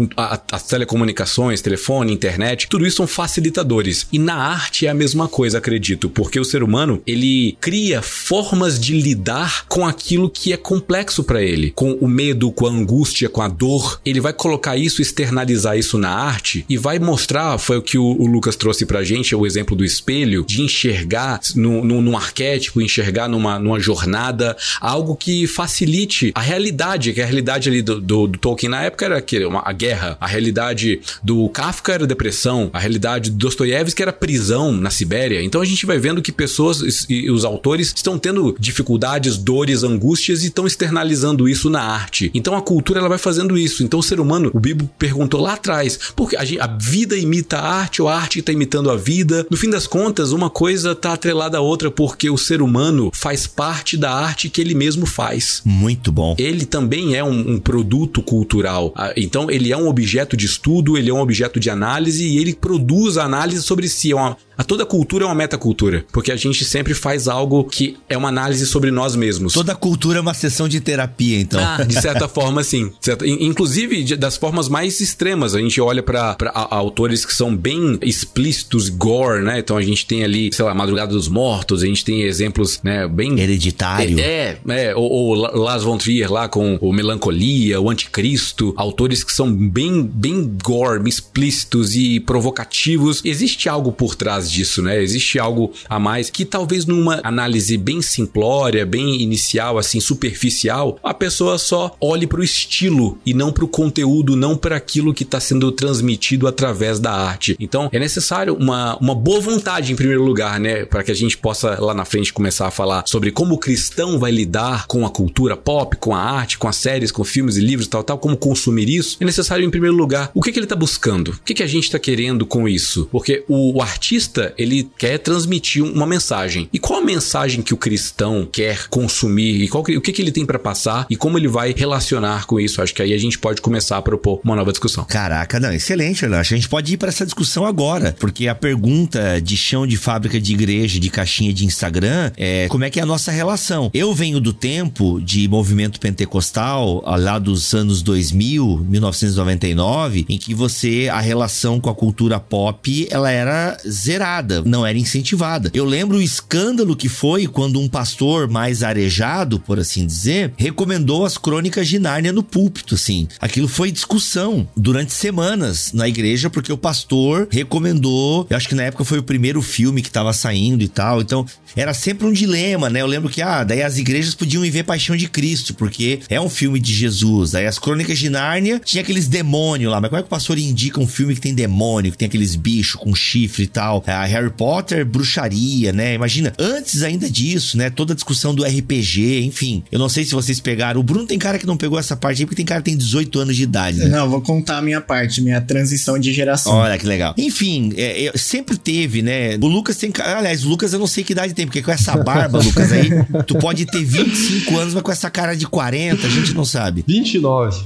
[SPEAKER 3] as telecomunicações, telefone, internet, tudo isso são facilitadores. E na arte é a mesma coisa, acredito, porque o ser humano ele cria formas de lidar com aquilo que é complexo para ele, com o medo, com a angústia, com a dor. Ele vai colocar isso, externalizar isso na arte e vai mostrar, foi o que o, o Lucas trouxe pra gente, é o exemplo do espelho, de enxergar no, no, num arquétipo, enxergar numa, numa jornada, algo que facilite a realidade, que a realidade ali do, do, do Tolkien na época era que, uma, a guerra, a realidade do Kafka era depressão, a realidade do Dostoiévski era prisão na Sibéria. Então gente vai vendo que pessoas e os autores estão tendo dificuldades, dores, angústias e estão externalizando isso na arte. Então a cultura ela vai fazendo isso. Então o ser humano, o Bibo perguntou lá atrás, porque a, a vida imita a arte ou a arte está imitando a vida? No fim das contas, uma coisa está atrelada à outra porque o ser humano faz parte da arte que ele mesmo faz.
[SPEAKER 2] Muito bom.
[SPEAKER 3] Ele também é um, um produto cultural. Ah, então ele é um objeto de estudo, ele é um objeto de análise e ele produz a análise sobre si. É uma, a toda cultura é uma metacultura, porque a gente sempre faz algo que é uma análise sobre nós mesmos.
[SPEAKER 2] Toda cultura é uma sessão de terapia, então.
[SPEAKER 3] Ah, de certa forma, sim. Inclusive, das formas mais extremas. A gente olha para autores que são bem explícitos, gore, né? Então a gente tem ali, sei lá, Madrugada dos Mortos, a gente tem exemplos, né, bem...
[SPEAKER 2] Hereditário.
[SPEAKER 3] É, é, é ou, ou Lars von Trier lá com o Melancolia, o Anticristo, autores que são bem, bem gore, explícitos e provocativos. Existe algo por trás disso, né? Existe algo a mais que talvez numa análise bem simplória, bem inicial, assim, superficial, a pessoa só olhe para o estilo e não para o conteúdo, não para aquilo que está sendo transmitido através da arte. Então, é necessário uma, uma boa vontade, em primeiro lugar, né? Para que a gente possa lá na frente começar a falar sobre como o cristão vai lidar com a cultura pop, com a arte, com as séries, com filmes e livros, tal, tal, como consumir isso. É necessário, em primeiro lugar, o que, que ele está buscando? O que, que a gente está querendo com isso? Porque o, o artista artista, ele quer transmitir uma mensagem. E qual a mensagem que o cristão quer consumir? E qual, o que, que ele tem para passar? E como ele vai relacionar com isso? Acho que aí a gente pode começar a propor uma nova discussão.
[SPEAKER 2] Caraca, não, excelente, eu acho. A gente pode ir para essa discussão agora, porque a pergunta de chão de fábrica de igreja, de caixinha de Instagram, é como é que é a nossa relação? Eu venho do tempo de movimento pentecostal, lá dos anos 2000, 1999, em que você, a relação com a cultura pop, ela era zerada não era incentivada. Eu lembro o escândalo que foi quando um pastor mais arejado, por assim dizer, recomendou as crônicas de Nárnia no púlpito, assim. Aquilo foi discussão durante semanas na igreja, porque o pastor recomendou, eu acho que na época foi o primeiro filme que estava saindo e tal, então era sempre um dilema, né? Eu lembro que, ah, daí as igrejas podiam ir ver Paixão de Cristo, porque é um filme de Jesus. Aí as crônicas de Nárnia tinha aqueles demônios lá, mas como é que o pastor indica um filme que tem demônio, que tem aqueles bichos com chifre e tal? a Harry Potter, bruxaria, né? Imagina, antes ainda disso, né? Toda a discussão do RPG, enfim. Eu não sei se vocês pegaram. O Bruno tem cara que não pegou essa parte aí, porque tem cara que tem 18 anos de idade, né?
[SPEAKER 5] Não, vou contar a minha parte, minha transição de geração.
[SPEAKER 2] Olha que legal. Enfim, é, é, sempre teve, né? O Lucas tem. Aliás, o Lucas eu não sei que idade tem, porque com essa barba, Lucas, aí, tu pode ter 25 anos, mas com essa cara de 40, a gente não sabe.
[SPEAKER 4] 29.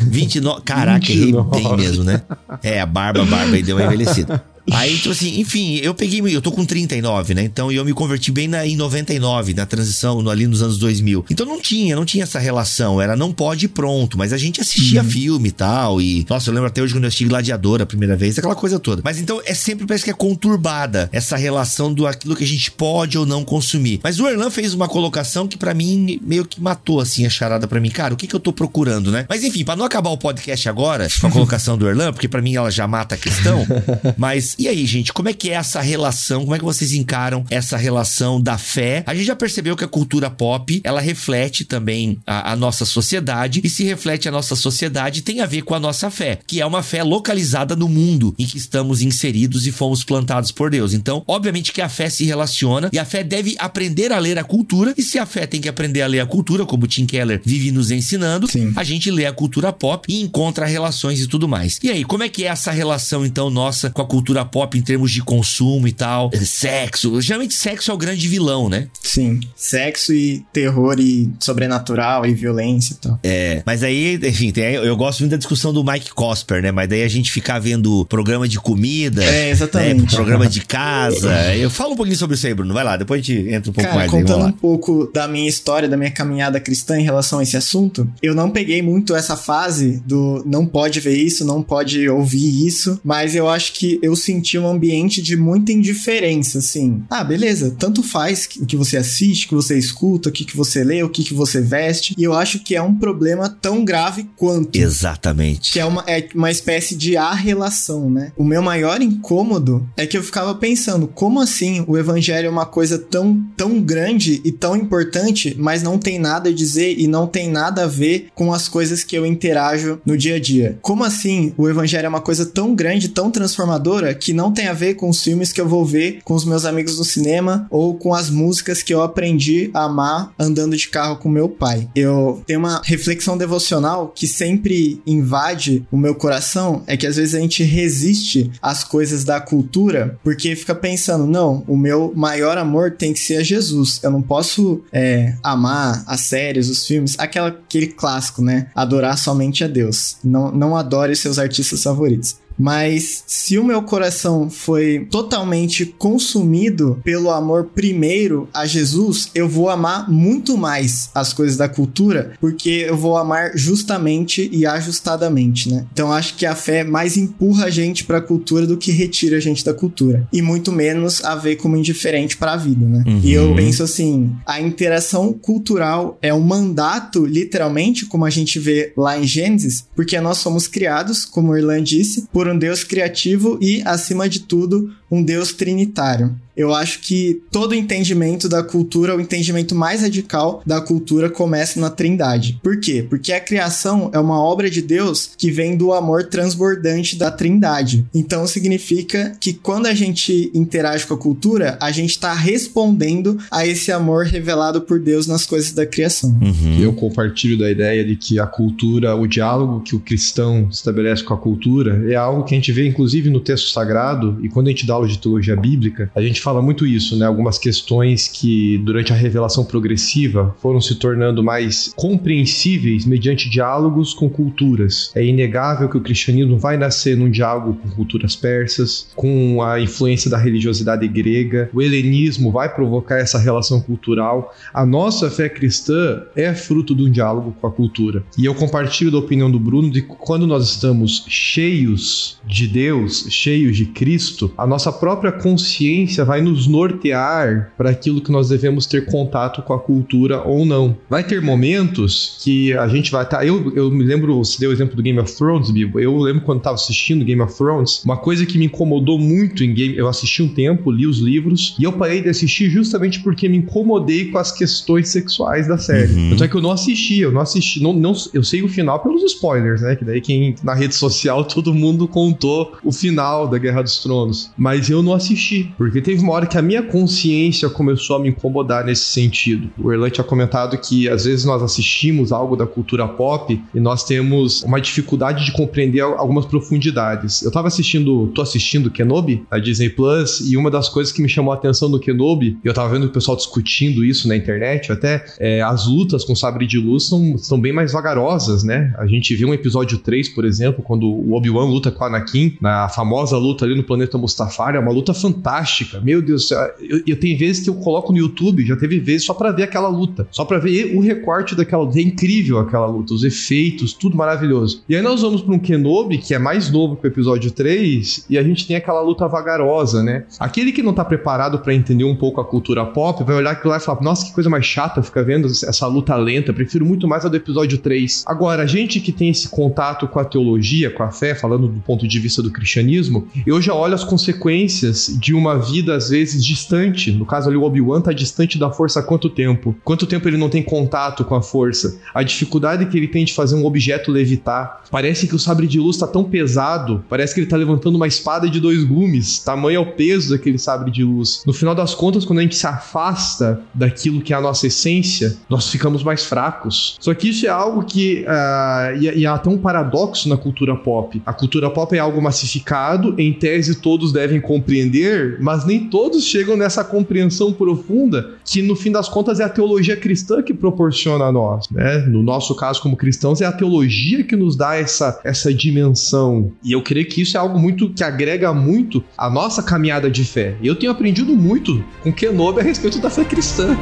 [SPEAKER 2] 29. Caraca, 29. tem mesmo, né? É, a barba, a barba aí deu uma envelhecida. Aí, tipo assim, enfim, eu peguei. Eu tô com 39, né? Então eu me converti bem na, em 99, na transição, no, ali nos anos 2000. Então não tinha, não tinha essa relação. Era não pode e pronto. Mas a gente assistia uhum. filme e tal. E, nossa, eu lembro até hoje quando eu assisti Gladiador a primeira vez, aquela coisa toda. Mas então é sempre parece que é conturbada essa relação do aquilo que a gente pode ou não consumir. Mas o Erlan fez uma colocação que para mim meio que matou assim a charada para mim. Cara, o que, que eu tô procurando, né? Mas enfim, para não acabar o podcast agora com a colocação do Erlan, porque para mim ela já mata a questão. mas e aí, gente, como é que é essa relação? Como é que vocês encaram essa relação da fé? A gente já percebeu que a cultura pop, ela reflete também a, a nossa sociedade e se reflete a nossa sociedade tem a ver com a nossa fé, que é uma fé localizada no mundo em que estamos inseridos e fomos plantados por Deus. Então, obviamente que a fé se relaciona e a fé deve aprender a ler a cultura e se a fé tem que aprender a ler a cultura, como o Tim Keller vive nos ensinando, Sim. a gente lê a cultura pop e encontra relações e tudo mais. E aí, como é que é essa relação então nossa com a cultura cultura pop em termos de consumo e tal. Sexo. Geralmente sexo é o grande vilão, né?
[SPEAKER 5] Sim. Sexo e terror e sobrenatural e violência e tal.
[SPEAKER 2] É. Mas aí, enfim, tem, eu gosto muito da discussão do Mike Cosper, né? Mas daí a gente ficar vendo programa de comida.
[SPEAKER 5] É, exatamente.
[SPEAKER 2] Né? Programa de casa. Eu falo um pouquinho sobre isso aí, Bruno. Vai lá, depois a gente entra um pouco
[SPEAKER 5] Cara,
[SPEAKER 2] mais.
[SPEAKER 5] contando
[SPEAKER 2] aí,
[SPEAKER 5] um pouco da minha história, da minha caminhada cristã em relação a esse assunto, eu não peguei muito essa fase do não pode ver isso, não pode ouvir isso, mas eu acho que eu senti um ambiente de muita indiferença, assim. Ah, beleza, tanto faz o que você assiste, o que você escuta, o que, que você lê, o que, que você veste, e eu acho que é um problema tão grave quanto.
[SPEAKER 2] Exatamente.
[SPEAKER 5] Que é uma, é uma espécie de a-relação, né? O meu maior incômodo é que eu ficava pensando, como assim o evangelho é uma coisa tão, tão grande e tão importante, mas não tem nada a dizer e não tem nada a ver com as coisas que eu interajo no dia a dia? Como assim o evangelho é uma coisa tão grande, tão transformadora, que não tem a ver com os filmes que eu vou ver com os meus amigos no cinema ou com as músicas que eu aprendi a amar andando de carro com meu pai? Eu tenho uma reflexão devocional que sempre invade o meu coração, é que às vezes a gente resiste às coisas da cultura porque fica pensando, não, o meu maior amor tem que ser a Jesus. Eu não posso é, amar as séries, os filmes, aquela, aquele clássico, né? Adorar somente a Deus. Não, não adore seus artistas favoritos. Mas se o meu coração foi totalmente consumido pelo amor primeiro a Jesus, eu vou amar muito mais as coisas da cultura, porque eu vou amar justamente e ajustadamente, né? Então acho que a fé mais empurra a gente para a cultura do que retira a gente da cultura, e muito menos a ver como indiferente para a vida, né? Uhum. E eu penso assim, a interação cultural é um mandato, literalmente, como a gente vê lá em Gênesis, porque nós somos criados, como o Irlan disse, por um Deus criativo e, acima de tudo, um Deus trinitário. Eu acho que todo entendimento da cultura, o entendimento mais radical da cultura começa na Trindade. Por quê? Porque a criação é uma obra de Deus que vem do amor transbordante da Trindade. Então significa que quando a gente interage com a cultura, a gente está respondendo a esse amor revelado por Deus nas coisas da criação.
[SPEAKER 4] Uhum. Eu compartilho da ideia de que a cultura, o diálogo que o cristão estabelece com a cultura é algo que a gente vê inclusive no texto sagrado e quando a gente dá aula de teologia bíblica, a gente fala muito isso, né? Algumas questões que durante a revelação progressiva foram se tornando mais compreensíveis mediante diálogos com culturas. É inegável que o cristianismo vai nascer num diálogo com culturas persas, com a influência da religiosidade grega. O helenismo vai provocar essa relação cultural. A nossa fé cristã é fruto de um diálogo com a cultura. E eu compartilho da opinião do Bruno de que quando nós estamos cheios de Deus, cheios de Cristo, a nossa própria consciência vai nos nortear para aquilo que nós devemos ter contato com a cultura ou não. Vai ter momentos que a gente vai estar. Tá, eu, eu me lembro, você deu o exemplo do Game of Thrones, Bibo. Eu lembro quando estava assistindo Game of Thrones, uma coisa que me incomodou muito em Game. Eu assisti um tempo, li os livros, e eu parei de assistir justamente porque me incomodei com as questões sexuais da série. Uhum. Tanto é que eu não assisti, eu não assisti. Não, não, eu sei o final pelos spoilers, né? Que daí quem na rede social todo mundo contou o final da Guerra dos Tronos. Mas eu não assisti, porque teve uma hora que a minha consciência começou a me incomodar nesse sentido. O Erlan tinha comentado que às vezes nós assistimos algo da cultura pop e nós temos uma dificuldade de compreender algumas profundidades. Eu tava assistindo, tô assistindo Kenobi, a Disney Plus, e uma das coisas que me chamou a atenção do Kenobi, e eu tava vendo o pessoal discutindo isso na internet, até é, as lutas com sabre de luz são, são bem mais vagarosas, né? A gente viu um episódio 3, por exemplo, quando o Obi-Wan luta com a Anakin, na famosa luta ali no planeta Mustafar, é uma luta fantástica. Meu Deus, eu, eu tenho vezes que eu coloco no YouTube, já teve vezes só para ver aquela luta, só para ver o recorte daquela luta. É incrível aquela luta, os efeitos, tudo maravilhoso. E aí nós vamos para um Kenobi, que é mais novo que o episódio 3, e a gente tem aquela luta vagarosa, né? Aquele que não tá preparado para entender um pouco a cultura pop vai olhar aquilo lá e falar: nossa, que coisa mais chata ficar vendo essa luta lenta, prefiro muito mais a do episódio 3. Agora, a gente que tem esse contato com a teologia, com a fé, falando do ponto de vista do cristianismo, eu já olho as consequências de uma vida muitas vezes distante. No caso ali, o Obi-Wan tá distante da força há quanto tempo? Quanto tempo ele não tem contato com a força? A dificuldade que ele tem de fazer um objeto levitar. Parece que o sabre de luz tá tão pesado, parece que ele tá levantando uma espada de dois gumes. Tamanho é o peso daquele sabre de luz. No final das contas, quando a gente se afasta daquilo que é a nossa essência, nós ficamos mais fracos. Só que isso é algo que. Uh, e, e há até um paradoxo na cultura pop. A cultura pop é algo massificado, em tese todos devem compreender, mas nem todos chegam nessa compreensão profunda que, no fim das contas, é a teologia cristã que proporciona a nós. Né? No nosso caso, como cristãos, é a teologia que nos dá essa, essa dimensão. E eu creio que isso é algo muito que agrega muito a nossa caminhada de fé. E eu tenho aprendido muito com Kenobi a respeito da fé cristã.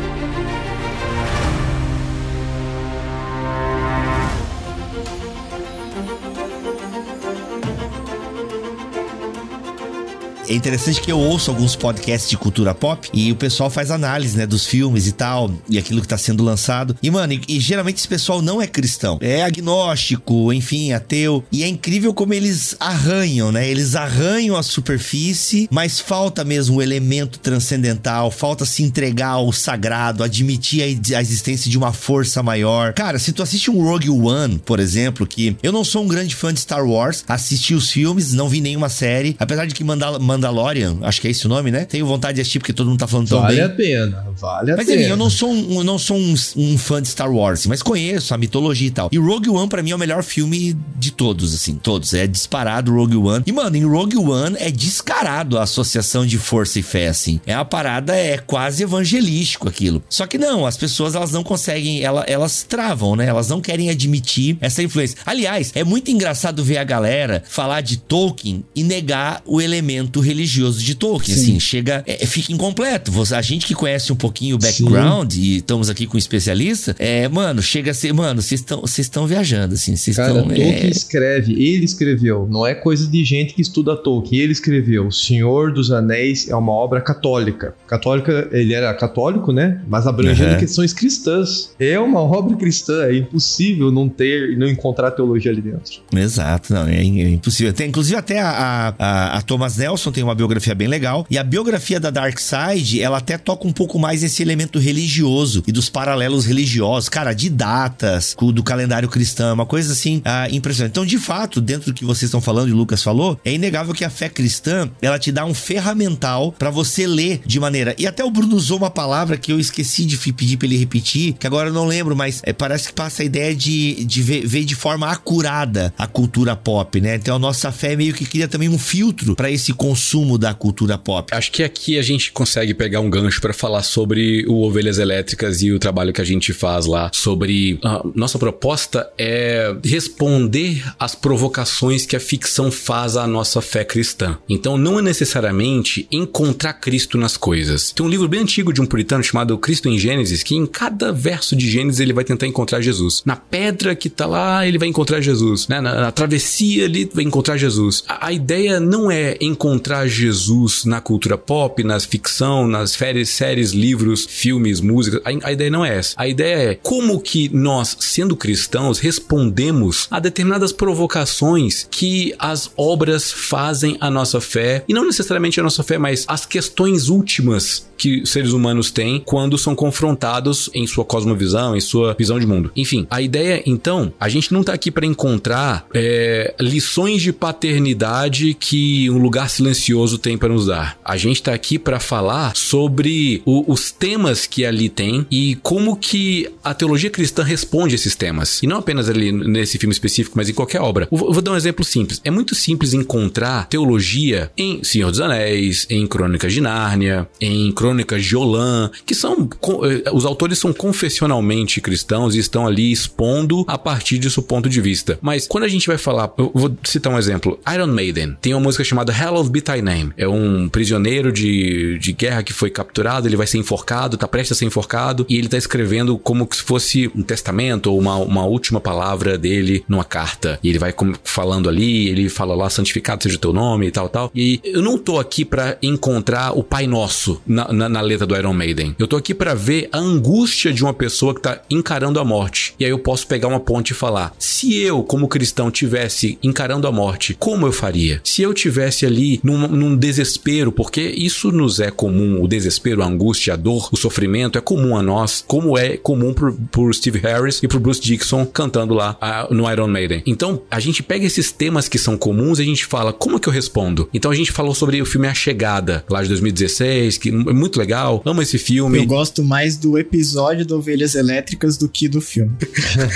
[SPEAKER 2] É interessante que eu ouço alguns podcasts de cultura pop e o pessoal faz análise, né, dos filmes e tal, e aquilo que tá sendo lançado. E, mano, e, e, geralmente esse pessoal não é cristão. É agnóstico, enfim, ateu. E é incrível como eles arranham, né? Eles arranham a superfície, mas falta mesmo o elemento transcendental, falta se entregar ao sagrado, admitir a, a existência de uma força maior. Cara, se tu assiste um Rogue One, por exemplo, que eu não sou um grande fã de Star Wars, assisti os filmes, não vi nenhuma série, apesar de que Mandal Mandalorian, acho que é esse o nome, né? Tenho vontade de assistir porque todo mundo tá falando tão
[SPEAKER 4] vale
[SPEAKER 2] bem.
[SPEAKER 4] Vale a pena, vale a
[SPEAKER 2] mas,
[SPEAKER 4] pena.
[SPEAKER 2] Mas eu não sou, um, não sou um, um, fã de Star Wars, mas conheço a mitologia e tal. E Rogue One, pra mim, é o melhor filme de todos, assim, todos. É disparado Rogue One. E, mano, em Rogue One é descarado a associação de força e fé, assim. É a parada, é quase evangelístico aquilo. Só que não, as pessoas, elas não conseguem, elas, elas travam, né? Elas não querem admitir essa influência. Aliás, é muito engraçado ver a galera falar de Tolkien e negar o elemento religioso de Tolkien. Tolkien, Sim. assim, chega, é, fica incompleto. Você, a gente que conhece um pouquinho o background Sim. e estamos aqui com um especialista, é, mano, chega a ser, mano, vocês estão viajando, assim, vocês estão...
[SPEAKER 4] Tolkien é... escreve, ele escreveu, não é coisa de gente que estuda Tolkien, ele escreveu, O Senhor dos Anéis é uma obra católica. Católica, ele era católico, né, mas abrangendo uhum. questões cristãs. É uma obra cristã, é impossível não ter e não encontrar teologia ali dentro.
[SPEAKER 2] Exato, não, é, é impossível. Tem, inclusive até a, a, a Thomas Nelson tem uma biografia bem legal. E a biografia da Dark Side, ela até toca um pouco mais esse elemento religioso e dos paralelos religiosos, cara, de datas, do calendário cristão, uma coisa assim ah, impressionante. Então, de fato, dentro do que vocês estão falando e o Lucas falou, é inegável que a fé cristã, ela te dá um ferramental para você ler de maneira. E até o Bruno usou uma palavra que eu esqueci de pedir pra ele repetir, que agora eu não lembro, mas é, parece que passa a ideia de, de ver, ver de forma acurada a cultura pop, né? Então a nossa fé meio que cria também um filtro para esse consumo da cultura pop.
[SPEAKER 3] Acho que aqui a gente consegue pegar um gancho para falar sobre o Ovelhas Elétricas e o trabalho que a gente faz lá. Sobre. Nossa proposta é responder às provocações que a ficção faz à nossa fé cristã. Então, não é necessariamente encontrar Cristo nas coisas. Tem um livro bem antigo de um puritano chamado Cristo em Gênesis, que em cada verso de Gênesis ele vai tentar encontrar Jesus. Na pedra que tá lá, ele vai encontrar Jesus. Né? Na, na travessia, ele vai encontrar Jesus. A, a ideia não é encontrar Jesus na cultura pop, nas ficção, nas séries, séries livros, filmes, músicas. A, a ideia não é essa. A ideia é como que nós, sendo cristãos, respondemos a determinadas provocações que as obras fazem à nossa fé, e não necessariamente a nossa fé, mas as questões últimas que seres humanos têm quando são confrontados em sua cosmovisão, em sua visão de mundo. Enfim, a ideia, então, a gente não tá aqui para encontrar é, lições de paternidade que um lugar silencioso tem para nos dar. A gente tá aqui para falar sobre o, os temas que ali tem e como que a teologia cristã responde a esses temas. E não apenas ali nesse filme específico, mas em qualquer obra. Vou dar um exemplo simples. É muito simples encontrar teologia em Senhor dos Anéis, em Crônicas de Nárnia, em Crônicas de Olan, que são eh, os autores são confessionalmente cristãos e estão ali expondo a partir de seu ponto de vista. Mas quando a gente vai falar, eu vou citar um exemplo. Iron Maiden tem uma música chamada Hell of Be Name. É um um prisioneiro de, de guerra que foi capturado, ele vai ser enforcado, tá prestes a ser enforcado, e ele tá escrevendo como se fosse um testamento ou uma, uma última palavra dele numa carta. E ele vai falando ali, ele fala lá, santificado seja o teu nome e tal, tal. E eu não tô aqui para encontrar o Pai Nosso na, na, na, letra do Iron Maiden. Eu tô aqui para ver a angústia de uma pessoa que tá encarando a morte. E aí eu posso pegar uma ponte e falar: se eu, como cristão, tivesse encarando a morte, como eu faria? Se eu tivesse ali num num, num desespero, porque isso nos é comum, o desespero, a angústia, a dor, o sofrimento é comum a nós, como é comum pro, pro Steve Harris e pro Bruce Dixon cantando lá uh, no Iron Maiden. Então, a gente pega esses temas que são comuns e a gente fala, como é que eu respondo? Então a gente falou sobre o filme A Chegada, lá de 2016, que é muito legal, amo esse filme.
[SPEAKER 5] Eu gosto mais do episódio do Ovelhas Elétricas do que do filme.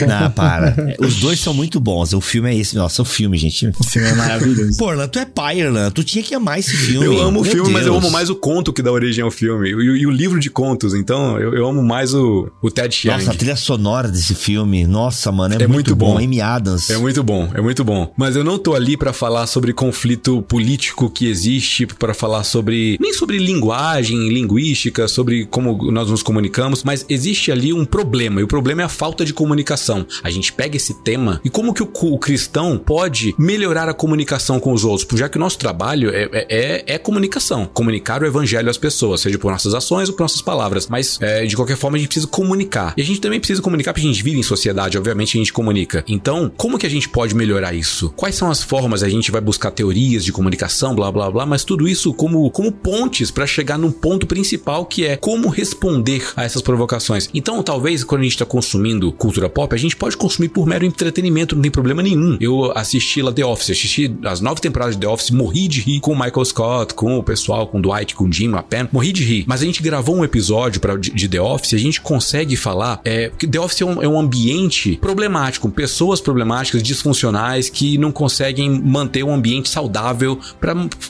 [SPEAKER 2] Não, para. Os dois são muito bons. O filme é esse. Nossa, o filme, gente.
[SPEAKER 5] O filme é maravilhoso.
[SPEAKER 2] Pô, Orlando, tu é pai, Orlando. Tu tinha que amar esse filme.
[SPEAKER 3] Eu amo o filme,
[SPEAKER 2] Deus.
[SPEAKER 3] mas eu amo mais o conto que dá origem ao filme. E, e o livro de contos. Então, eu, eu amo mais o, o Ted Chiang.
[SPEAKER 2] Nossa, a trilha sonora desse filme. Nossa, mano, é,
[SPEAKER 3] É
[SPEAKER 2] muito,
[SPEAKER 3] muito
[SPEAKER 2] bom.
[SPEAKER 3] bom.
[SPEAKER 2] Amy Adams.
[SPEAKER 3] É muito bom, é muito bom. Mas eu não tô ali pra falar sobre conflito político que existe, pra falar sobre nem sobre linguagem, linguística, sobre como nós nos comunicamos, mas existe ali um problema, e o problema é a falta de comunicação. A gente pega esse tema e como que o, o cristão pode melhorar a comunicação com os outros, já que o nosso trabalho é, é, é- é comunicação, comunicar o evangelho às pessoas, seja por nossas ações ou por nossas palavras, mas é, de qualquer forma a gente precisa comunicar. E a gente também precisa comunicar porque a gente vive em sociedade, obviamente a gente comunica. Então, como que a gente pode melhorar isso? Quais são as formas? A gente vai buscar teorias de comunicação, blá blá blá, mas tudo isso como, como pontes para chegar num ponto principal que é como responder a essas provocações. Então, talvez quando a gente está consumindo cultura pop, a gente pode consumir por mero entretenimento, não tem problema nenhum. Eu assisti lá The Office, assisti as nove temporadas de The Office, morri de rir com o Michael Scott, com o pessoal, com o Dwight, com o Jim, a Pen, morri de rir. Mas a gente gravou um episódio pra, de, de The Office, a gente consegue falar é, que The Office é um, é um ambiente problemático, pessoas problemáticas, disfuncionais, que não conseguem manter um ambiente saudável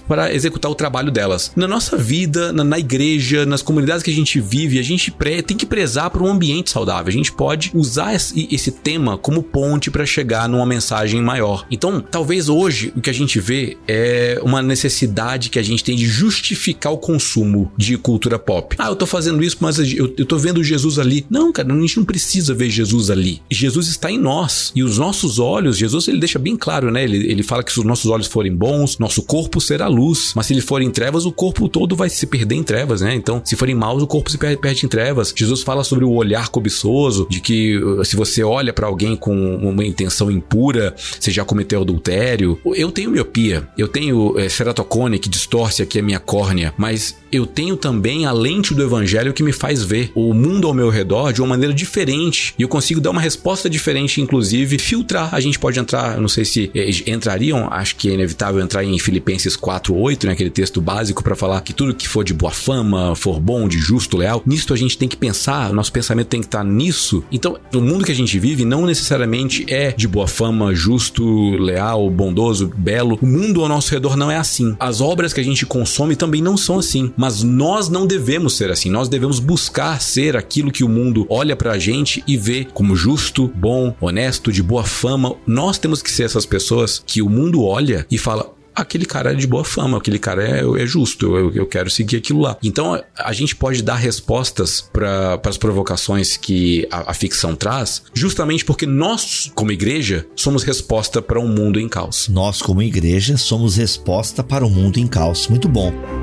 [SPEAKER 3] para executar o trabalho delas. Na nossa vida, na, na igreja, nas comunidades que a gente vive, a gente tem que prezar por um ambiente saudável. A gente pode usar esse, esse tema como ponte para chegar numa mensagem maior. Então, talvez hoje o que a gente vê é uma necessidade que a gente tem de justificar o consumo de cultura pop. Ah, eu tô fazendo isso, mas eu, eu tô vendo Jesus ali. Não, cara, a gente não precisa ver Jesus ali. Jesus está em nós. E os nossos olhos, Jesus ele deixa bem claro, né? Ele, ele fala que se os nossos olhos forem bons, nosso corpo será luz. Mas se ele for em trevas, o corpo todo vai se perder em trevas, né? Então, se forem maus, o corpo se per- perde em trevas. Jesus fala sobre o olhar cobiçoso, de que uh, se você olha pra alguém com uma intenção impura, você já cometeu adultério. Eu tenho miopia, eu tenho é, ceratocone que distorce aqui a minha córnea, mas eu tenho também a lente do evangelho que me faz ver o mundo ao meu redor de uma maneira diferente e eu consigo dar uma resposta diferente, inclusive filtrar. A gente pode entrar, não sei se eh, entrariam, acho que é inevitável entrar em Filipenses 4:8, né, aquele texto básico para falar que tudo que for de boa fama, for bom, de justo, leal, nisso a gente tem que pensar, nosso pensamento tem que estar nisso. Então, o mundo que a gente vive não necessariamente é de boa fama, justo, leal, bondoso, belo. O mundo ao nosso redor não é assim. As obras que a gente consome também não são assim, mas nós não devemos ser assim. Nós devemos buscar ser aquilo que o mundo olha pra gente e vê como justo, bom, honesto, de boa fama. Nós temos que ser essas pessoas que o mundo olha e fala: aquele cara é de boa fama, aquele cara é, é justo, eu, eu quero seguir aquilo lá. Então a, gente pode dar respostas para as provocações que a, a ficção traz, justamente porque nós, como igreja, somos resposta para um mundo em caos.
[SPEAKER 2] Nós, como igreja, somos resposta para o mundo em caos. Muito bom.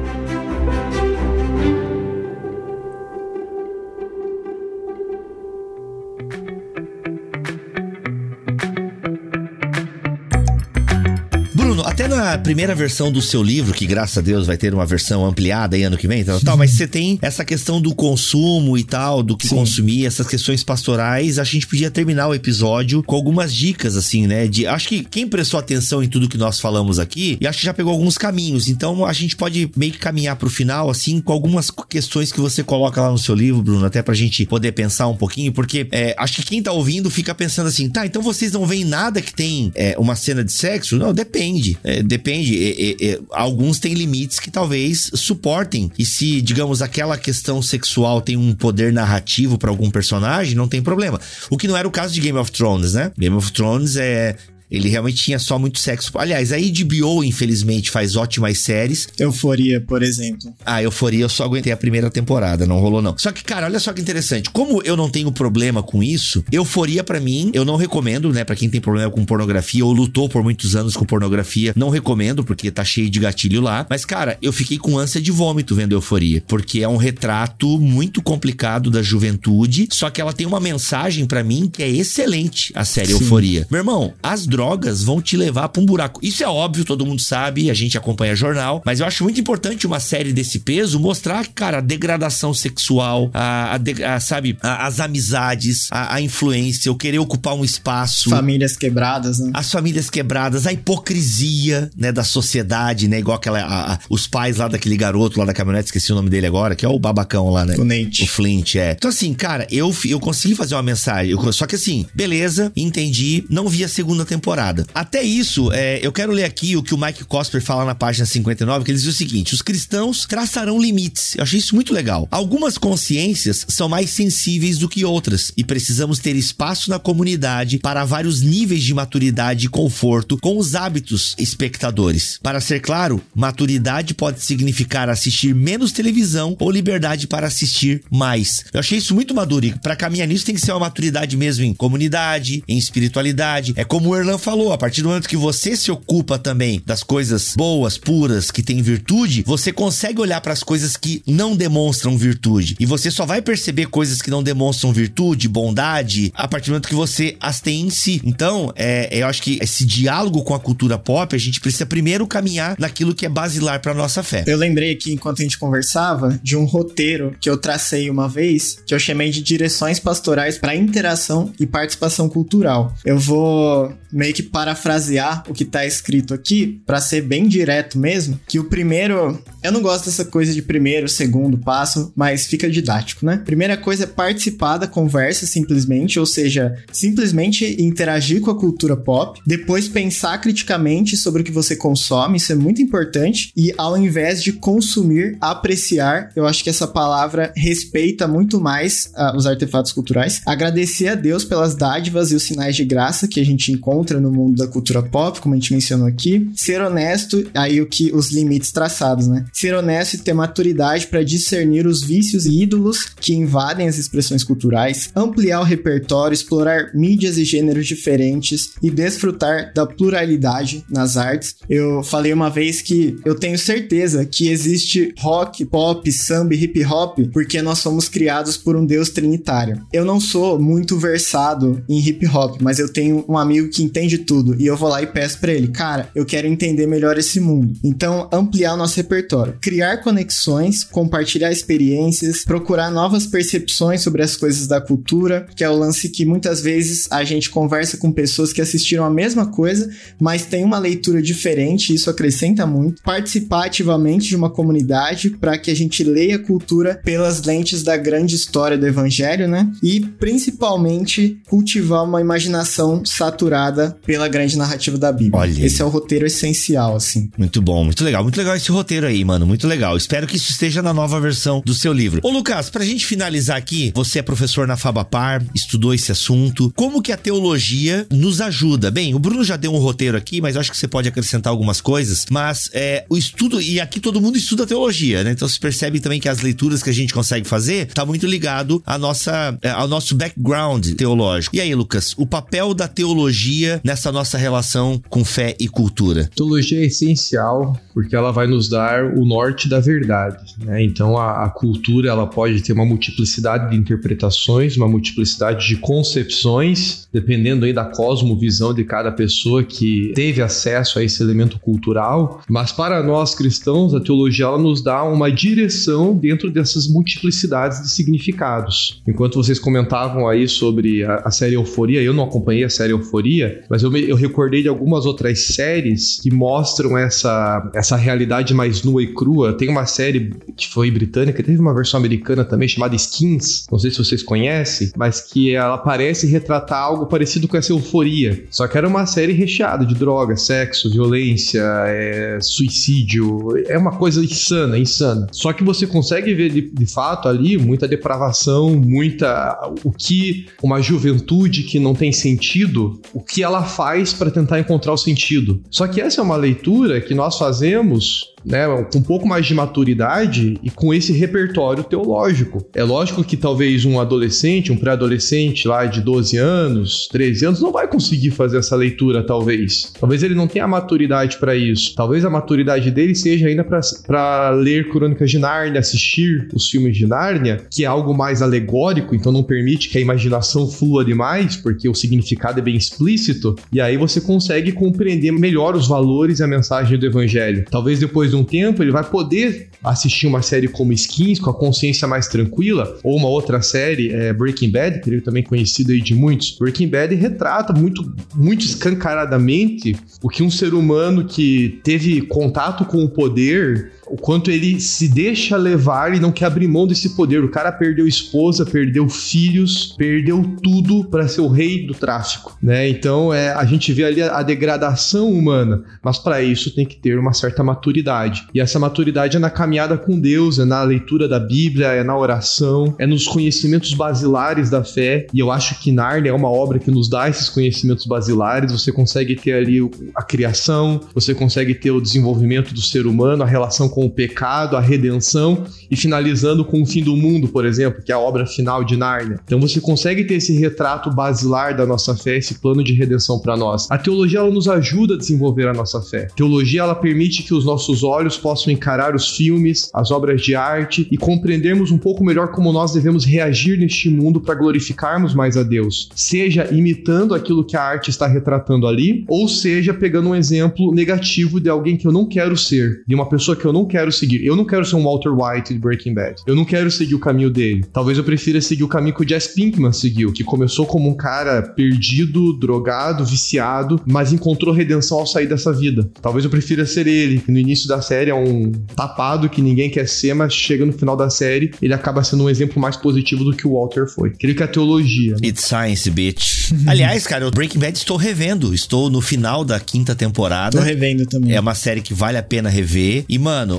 [SPEAKER 2] Na primeira versão do seu livro, que graças a Deus vai ter uma versão ampliada aí ano que vem, tal, tal, mas você tem essa questão do consumo e tal, do que consumir, essas questões pastorais. A gente podia terminar o episódio com algumas dicas, assim, né? De, acho que quem prestou atenção em tudo que nós falamos aqui, e acho que já pegou alguns caminhos. Então a gente pode meio que caminhar pro final, assim, com algumas questões que você coloca lá no seu livro, Bruno, até pra gente poder pensar um pouquinho, porque é, acho que quem tá ouvindo fica pensando assim, tá, então vocês não veem nada que tem é, uma cena de sexo? Não, depende. É, depende. É, é, é, alguns têm limites que talvez suportem. E se, digamos, aquela questão sexual tem um poder narrativo pra algum personagem, não tem problema. O que não era o caso de Game of Thrones, né? Game of Thrones é. Ele realmente tinha só muito sexo. Aliás, a HBO, infelizmente, faz ótimas séries.
[SPEAKER 5] Euforia, por exemplo.
[SPEAKER 2] Ah, Euforia eu só aguentei a primeira temporada, não rolou não. Só que, cara, olha só que interessante. Como eu não tenho problema com isso, Euforia pra mim, eu não recomendo, né, Pra quem tem problema com pornografia ou lutou por muitos anos com pornografia, não recomendo porque tá cheio de gatilho lá. Mas, cara, eu fiquei com ânsia de vômito vendo Euforia, porque é um retrato muito complicado da juventude, só que ela tem uma mensagem pra mim que é excelente, a série Euforia. Meu irmão, as drogas vão te levar pra um buraco. Isso é óbvio, todo mundo sabe, a gente acompanha jornal, mas eu acho muito importante uma série desse peso mostrar, cara, a degradação sexual, a, a, a sabe, a, as amizades, a, influência, o querer ocupar um espaço.
[SPEAKER 5] Famílias quebradas, né?
[SPEAKER 2] As famílias quebradas, a hipocrisia, né, da sociedade, né? Igual aquela, os pais lá daquele garoto lá da caminhonete, esqueci o nome dele agora, que é o babacão lá, né?
[SPEAKER 5] O Nate.
[SPEAKER 2] O Flint, é. Então assim, cara, eu, eu consegui fazer uma mensagem, eu, só que assim, beleza, entendi, não vi a segunda temporada. Até isso, é, eu quero ler aqui o que o Mike Cosper fala na página 59, que ele diz o seguinte: os cristãos traçarão limites. Eu achei isso muito legal. Algumas consciências são mais sensíveis do que outras e precisamos ter espaço na comunidade para vários níveis de maturidade e conforto com os hábitos espectadores. Para ser claro, maturidade pode significar assistir menos televisão ou liberdade para assistir mais. Eu achei isso muito maduro e para caminhar nisso tem que ser uma maturidade mesmo em comunidade, em espiritualidade. É como o Erlan falou, a partir do momento que você se ocupa também das coisas boas, puras, que têm virtude, você consegue olhar para as coisas que não demonstram virtude. E você só vai perceber coisas que não demonstram virtude, bondade, a partir do momento que você as tem em si. Então, é, eu acho que esse diálogo com a cultura pop, a gente precisa primeiro caminhar naquilo que é basilar para nossa fé.
[SPEAKER 5] Eu lembrei aqui, enquanto a gente conversava, de um roteiro que eu tracei uma vez, que eu chamei de direções pastorais para interação e participação cultural. Eu vou meio que parafrasear o que tá escrito aqui, para ser bem direto mesmo, que o primeiro, eu não gosto dessa coisa de primeiro, segundo passo, mas fica didático, né? Primeira coisa é participar da conversa simplesmente, ou seja, simplesmente interagir com a cultura pop, depois pensar criticamente sobre o que você consome, isso é muito importante, e ao invés de consumir, apreciar, eu acho que essa palavra respeita muito mais uh, os artefatos culturais, agradecer a Deus pelas dádivas e os sinais de graça que a gente encontra no mundo da cultura pop, como a gente mencionou aqui, ser honesto, aí o que os limites traçados, né? Ser honesto e ter maturidade para discernir os vícios e ídolos que invadem as expressões culturais, ampliar o repertório, explorar mídias e gêneros diferentes e desfrutar da pluralidade nas artes. Eu falei uma vez que eu tenho certeza que existe rock, pop, samba e hip hop porque nós somos criados por um Deus trinitário. Eu não sou muito versado em hip hop, mas eu tenho um amigo que entende tudo e eu vou lá e peço para ele, cara, eu quero entender melhor esse mundo. Então, ampliar o nosso repertório, criar conexões, compartilhar experiências, procurar novas percepções sobre as coisas da cultura, que é o lance que muitas vezes a gente conversa com pessoas que assistiram a mesma coisa, mas tem uma leitura diferente, isso acrescenta muito. Participar ativamente de uma comunidade para que a gente leia a cultura pelas lentes da grande história do evangelho, né? E principalmente cultivar uma imaginação saturada pela grande narrativa da Bíblia. Olha esse é o roteiro essencial, assim.
[SPEAKER 2] Muito bom, muito legal, muito legal esse roteiro aí, mano, muito legal. Espero que isso esteja na nova versão do seu livro. Ô Lucas, pra gente finalizar aqui, você é professor na Fabapar, estudou esse assunto. Como que a teologia nos ajuda? Bem, o Bruno já deu um roteiro aqui, mas acho que você pode acrescentar algumas coisas. Mas é, o estudo, e aqui todo mundo estuda teologia, né? Então se percebe também que as leituras que a gente consegue fazer tá muito ligado à nossa, é, ao nosso background teológico. E aí, Lucas, o papel da teologia nessa nossa relação com fé e cultura?
[SPEAKER 4] Teologia é essencial porque ela vai nos dar o norte da verdade. Né? Então a, a, cultura ela pode ter uma multiplicidade de interpretações, uma multiplicidade de concepções, dependendo aí da cosmovisão de cada pessoa que teve acesso a esse elemento cultural. Mas para nós cristãos, a teologia ela nos dá uma direção dentro dessas multiplicidades de significados. Enquanto vocês comentavam aí sobre a, a série Euforia, eu não acompanhei a série Euforia, mas eu, me, eu recordei de algumas outras séries que mostram essa, essa realidade mais nua e crua. Tem uma série que foi britânica, teve uma versão americana também chamada Skins, não sei se vocês conhecem, mas que ela parece retratar algo parecido com essa euforia. Só que era uma série recheada de droga, sexo, violência, é, suicídio. É uma coisa insana, insana. Só que você consegue ver de, de fato ali muita depravação, muita. o que uma juventude que não tem sentido, o que ela faz para tentar encontrar o sentido. Só que essa é uma leitura que nós fazemos né, com um pouco mais de maturidade e com esse repertório teológico. É lógico que talvez um adolescente, um pré-adolescente lá de 12 anos, 13 anos, não vai conseguir fazer essa leitura, talvez. Talvez ele não tenha a maturidade para isso. Talvez a maturidade dele seja ainda para ler Crônicas de Nárnia, assistir os filmes de Nárnia, que é algo mais alegórico, então não permite que a imaginação flua demais, porque o significado é bem explícito, e aí você consegue compreender melhor os valores e a mensagem do evangelho. Talvez depois de um tempo ele vai poder assistir uma série como Skins com a consciência mais tranquila, ou uma outra série, é, Breaking Bad, creio também conhecido aí de muitos. Breaking Bad retrata muito, muito escancaradamente o que um ser humano que teve contato com o poder o quanto ele se deixa levar e não quer abrir mão desse poder. O cara perdeu esposa, perdeu filhos, perdeu tudo para ser o rei do tráfico, né? Então é, a gente vê ali a, a degradação humana, mas para isso tem que ter uma certa maturidade. E essa maturidade é na caminhada com Deus, é na leitura da Bíblia, é na oração, é nos conhecimentos basilares da fé. E eu acho que Narnia é uma obra que nos dá esses conhecimentos basilares. Você consegue ter ali a criação, você consegue ter o desenvolvimento do ser humano, a relação com o pecado, a redenção e finalizando com o fim do mundo, por exemplo, que é a obra final de Nárnia. Então você consegue ter esse retrato basilar da nossa fé, esse plano de redenção para nós. A teologia ela nos ajuda a desenvolver a nossa fé. A teologia ela permite que os nossos olhos possam encarar os filmes, as obras de arte e compreendermos um pouco melhor como nós devemos reagir neste mundo para glorificarmos mais a Deus, seja imitando aquilo que a arte está retratando ali, ou seja pegando um exemplo negativo de alguém que eu não quero ser, de uma pessoa que eu não quero seguir. Eu não quero ser um Walter White de Breaking Bad. Eu não quero seguir o caminho dele. Talvez eu prefira seguir o caminho que o Jess Pinkman seguiu, que começou como um cara perdido, drogado, viciado, mas encontrou redenção ao sair dessa vida. Talvez eu prefira ser ele, que no início da série é um tapado que ninguém quer ser, mas chega no final da série, ele acaba sendo um exemplo mais positivo do que o Walter foi. Creio que é a teologia. Né?
[SPEAKER 2] It's science, bitch. Aliás, cara, o Breaking Bad estou revendo. Estou no final da quinta temporada.
[SPEAKER 5] Tô revendo também.
[SPEAKER 2] É uma série que vale a pena rever. E, mano,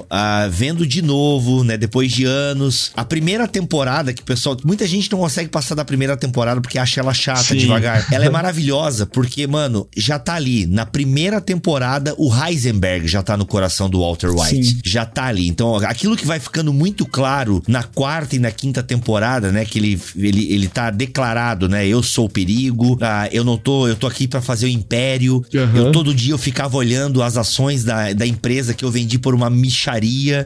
[SPEAKER 2] vendo de novo, né, depois de anos, a primeira temporada que pessoal, muita gente não consegue passar da primeira temporada porque acha ela chata
[SPEAKER 4] Sim.
[SPEAKER 2] devagar. Ela é maravilhosa porque, mano, já tá ali. Na primeira temporada, o Heisenberg já tá no coração do Walter White.
[SPEAKER 5] Sim.
[SPEAKER 2] Já tá ali. Então, aquilo que vai ficando muito claro na quarta e na quinta temporada, né, que ele, ele, ele tá declarado, né, eu sou o perigo, ah, eu não tô, eu tô aqui pra fazer o império.
[SPEAKER 4] Aham.
[SPEAKER 2] Eu todo dia eu ficava olhando as ações da, da empresa que eu vendi por uma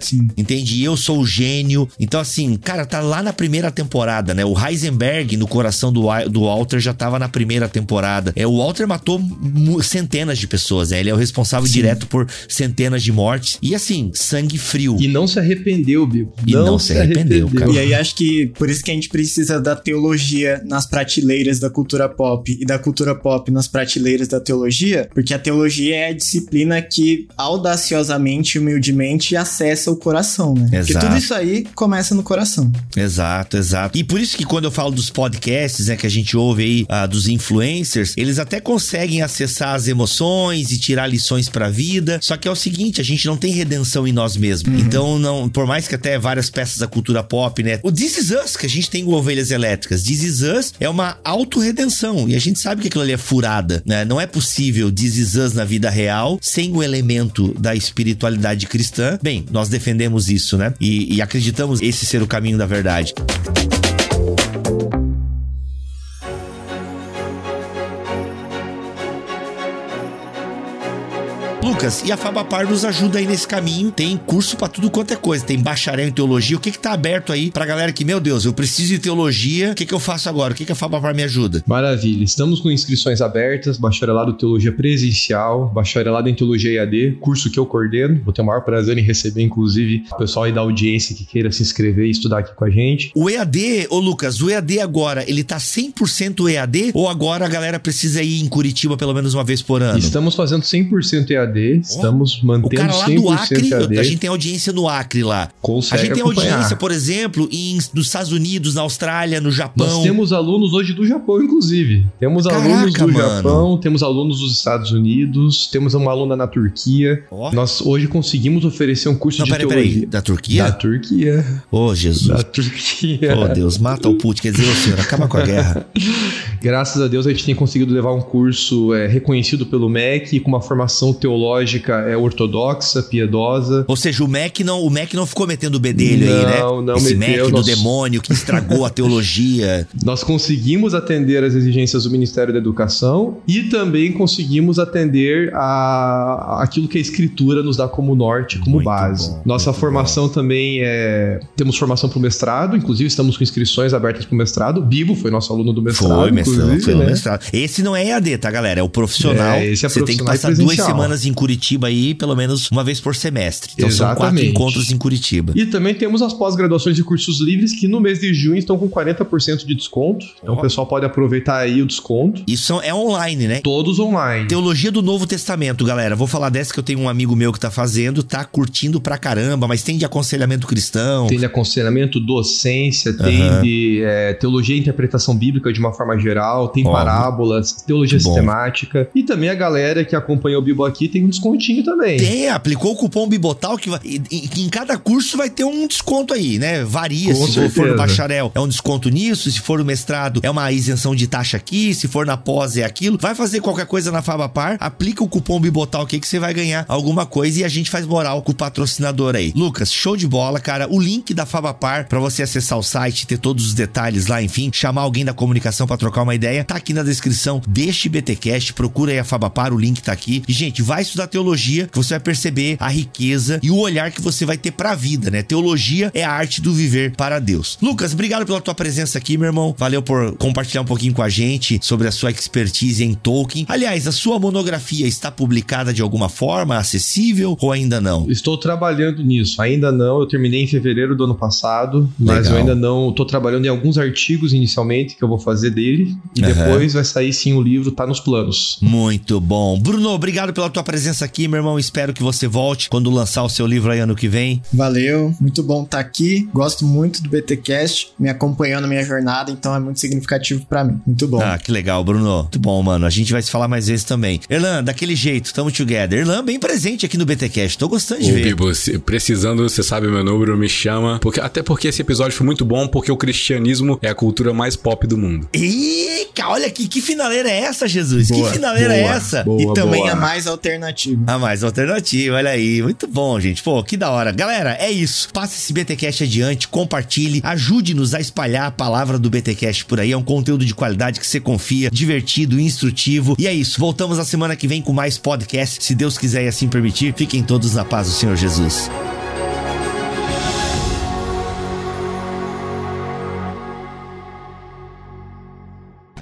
[SPEAKER 5] Sim.
[SPEAKER 2] Entende? E eu sou o gênio. Então, assim, cara, tá lá na primeira temporada, né? O Heisenberg, no coração do, do Walter, já tava na primeira temporada. É, o Walter matou centenas de pessoas, né? Ele é o responsável direto por centenas de mortes. E, assim, sangue frio.
[SPEAKER 4] E não se arrependeu, Bill.
[SPEAKER 2] E não se arrependeu, cara.
[SPEAKER 5] E aí acho que por isso que a gente precisa da teologia nas prateleiras da cultura pop e da cultura pop nas prateleiras da teologia, porque a teologia é a disciplina que audaciosamente e humildemente acessa o coração, né? Porque
[SPEAKER 2] Exato.
[SPEAKER 5] tudo isso aí começa no coração.
[SPEAKER 2] Exato, exato. E por isso que quando eu falo dos podcasts, né, que a gente ouve aí, ah, dos influencers, eles até conseguem acessar as emoções e tirar lições pra vida. Só que é o seguinte, a gente não tem redenção em nós mesmos. Então, não, por mais que até várias peças da cultura pop, né, o This Is Us, que a gente tem com Ovelhas Elétricas, This Is Us é uma autorredenção. E a gente sabe que aquilo ali é furada, né? Não é possível This Is Us na vida real sem o elemento da espiritualidade cristã. Bem, nós defendemos isso, né? E, e acreditamos esse ser o caminho da verdade. Lucas, e a Fabapar nos ajuda aí nesse caminho. Tem curso pra tudo quanto é coisa. Tem bacharel em teologia. O que que tá aberto aí pra galera que, meu Deus, eu preciso de teologia. O que que eu faço agora? O que que a Fabapar me ajuda?
[SPEAKER 4] Maravilha. Estamos com inscrições abertas, bacharelado em teologia presencial, bacharelado em teologia EAD, curso que eu coordeno. Vou ter o maior prazer em receber, inclusive, o pessoal aí da audiência que queira se inscrever e estudar aqui com a gente.
[SPEAKER 2] O EAD, ô Lucas, o EAD agora, ele tá 100% EAD ou agora a galera precisa ir em Curitiba pelo menos uma vez por ano?
[SPEAKER 4] Estamos fazendo 100% EAD, estamos
[SPEAKER 2] O
[SPEAKER 4] mantendo
[SPEAKER 2] cara lá
[SPEAKER 4] 100%
[SPEAKER 2] do Acre,
[SPEAKER 4] EAD.
[SPEAKER 2] a gente tem audiência no Acre lá.
[SPEAKER 4] Consegue
[SPEAKER 2] a gente tem
[SPEAKER 4] acompanhar.
[SPEAKER 2] audiência, por exemplo, em, nos Estados Unidos, na Austrália, no Japão.
[SPEAKER 4] Nós temos alunos hoje do Japão, inclusive. Temos
[SPEAKER 2] Caraca,
[SPEAKER 4] alunos do
[SPEAKER 2] mano.
[SPEAKER 4] Japão, temos alunos dos Estados Unidos, temos uma aluna na Turquia.
[SPEAKER 2] Ó.
[SPEAKER 4] Nós hoje conseguimos oferecer um curso
[SPEAKER 2] Não,
[SPEAKER 4] de
[SPEAKER 2] peraí,
[SPEAKER 4] teologia.
[SPEAKER 2] peraí. Da Turquia?
[SPEAKER 4] Da Turquia.
[SPEAKER 2] Ô, Jesus.
[SPEAKER 4] Da Turquia.
[SPEAKER 2] Oh, Deus, mata o Putin. Quer dizer, ô senhor, acaba com a guerra.
[SPEAKER 4] Graças a Deus a gente tem conseguido levar um curso é, reconhecido pelo MEC com uma formação teológica é, ortodoxa, piedosa.
[SPEAKER 2] Ou seja, o MEC não, o MEC não ficou metendo o bedelho
[SPEAKER 4] não,
[SPEAKER 2] aí, né?
[SPEAKER 4] Não,
[SPEAKER 2] Esse
[SPEAKER 4] meteu,
[SPEAKER 2] MEC
[SPEAKER 4] nós...
[SPEAKER 2] do demônio que estragou a teologia.
[SPEAKER 4] Nós conseguimos atender as exigências do Ministério da Educação e também conseguimos atender a aquilo que a Escritura nos dá como norte, como
[SPEAKER 2] Muito
[SPEAKER 4] base.
[SPEAKER 2] bom,
[SPEAKER 4] Nossa formação bom. também é. Temos formação para o mestrado, inclusive estamos com inscrições abertas para o mestrado. O Bibo foi nosso aluno do mestrado.
[SPEAKER 2] Foi, mestrado, foi né? mestrado. Esse não é EAD, tá, galera? É o profissional. É, esse é Você tem que passar duas semanas em Curitiba aí, pelo menos uma vez por semestre. Então Exatamente. são quatro encontros em Curitiba.
[SPEAKER 4] E também temos as pós-graduações de cursos livres que no mês de junho estão com 40% de desconto. Então oh. o pessoal pode aproveitar aí o desconto.
[SPEAKER 2] Isso é online, né?
[SPEAKER 4] Todos online.
[SPEAKER 2] Teologia do Novo Testamento, galera. Vou falar dessa que eu tenho um amigo meu que tá fazendo, tá curtindo pra caramba, mas tem de aconselhamento cristão.
[SPEAKER 4] Tem de aconselhamento, docência, tem uhum. de é, teologia e interpretação bíblica de uma forma geral, tem oh. parábolas, teologia sistemática. E também a galera que acompanha o Bibo aqui tem um descontinho também.
[SPEAKER 2] Tem, aplicou o cupom Bibotal que vai, em, em cada curso vai ter um desconto aí, né? Varia. Com se certeza. for no bacharel, é um desconto nisso. Se for no mestrado, é uma isenção de taxa aqui. Se for na pós, é aquilo. Vai fazer qualquer coisa na Fabapar, aplica o cupom Bibotal aqui que você vai ganhar alguma coisa e a gente faz moral com o patrocinador aí. Lucas, show de bola, cara. O link da Fabapar para você acessar o site, ter todos os detalhes lá, enfim, chamar alguém da comunicação para trocar uma ideia, tá aqui na descrição deste BTcast. Procura aí a Fabapar, o link tá aqui. E gente, vai estudar teologia que você vai perceber a riqueza e o olhar que você vai ter para a vida, né? Teologia é a arte do viver para Deus. Lucas, obrigado pela tua presença aqui, meu irmão. Valeu por compartilhar um pouquinho com a gente sobre a sua expertise em Tolkien. Aliás, a sua monografia está publicada de alguma forma, acessível ou ainda não?
[SPEAKER 4] Estou trabalhando nisso. Ainda não. Eu terminei em fevereiro do ano passado, Legal. mas eu ainda não. Estou trabalhando em alguns artigos inicialmente que eu vou fazer dele e uhum. depois vai sair sim o livro, tá nos planos.
[SPEAKER 2] Muito bom. Bruno, obrigado pela tua presença aqui, meu irmão. Espero que você volte quando lançar o seu livro aí ano que vem.
[SPEAKER 5] Valeu, muito bom estar tá aqui. Gosto muito do BTcast, me acompanhou na minha jornada, então é muito significativo para mim. Muito bom.
[SPEAKER 2] Ah, que legal, Bruno. Muito bom, mano. A gente vai se falar mais vezes também. Erlan, daquele jeito, tamo together. Erlan, bem presente aqui no BTcast. Tô gostando de Ô, ver.
[SPEAKER 3] Bibo, precisando, você sabe meu número, me chama. Porque, até porque esse episódio foi muito bom, porque o cristianismo é a cultura mais pop do mundo.
[SPEAKER 2] Eita, olha aqui, que finaleira é essa, Jesus? Boa, que finaleira é boa, é essa?
[SPEAKER 5] Boa, e também boa. a mais alternativa.
[SPEAKER 2] A mais alternativa, olha aí. Muito bom, gente. Pô, que da hora. Galera, é isso. Passe esse BTcast adiante, compartilhe, ajude-nos a espalhar a palavra do BTcast por aí. É um conteúdo de qualidade que você confia, divertido, instrutivo. E é isso. Voltamos a semana que vem com mais podcast, se Deus quiser e assim permitir. Fiquem todos na paz do Senhor Jesus.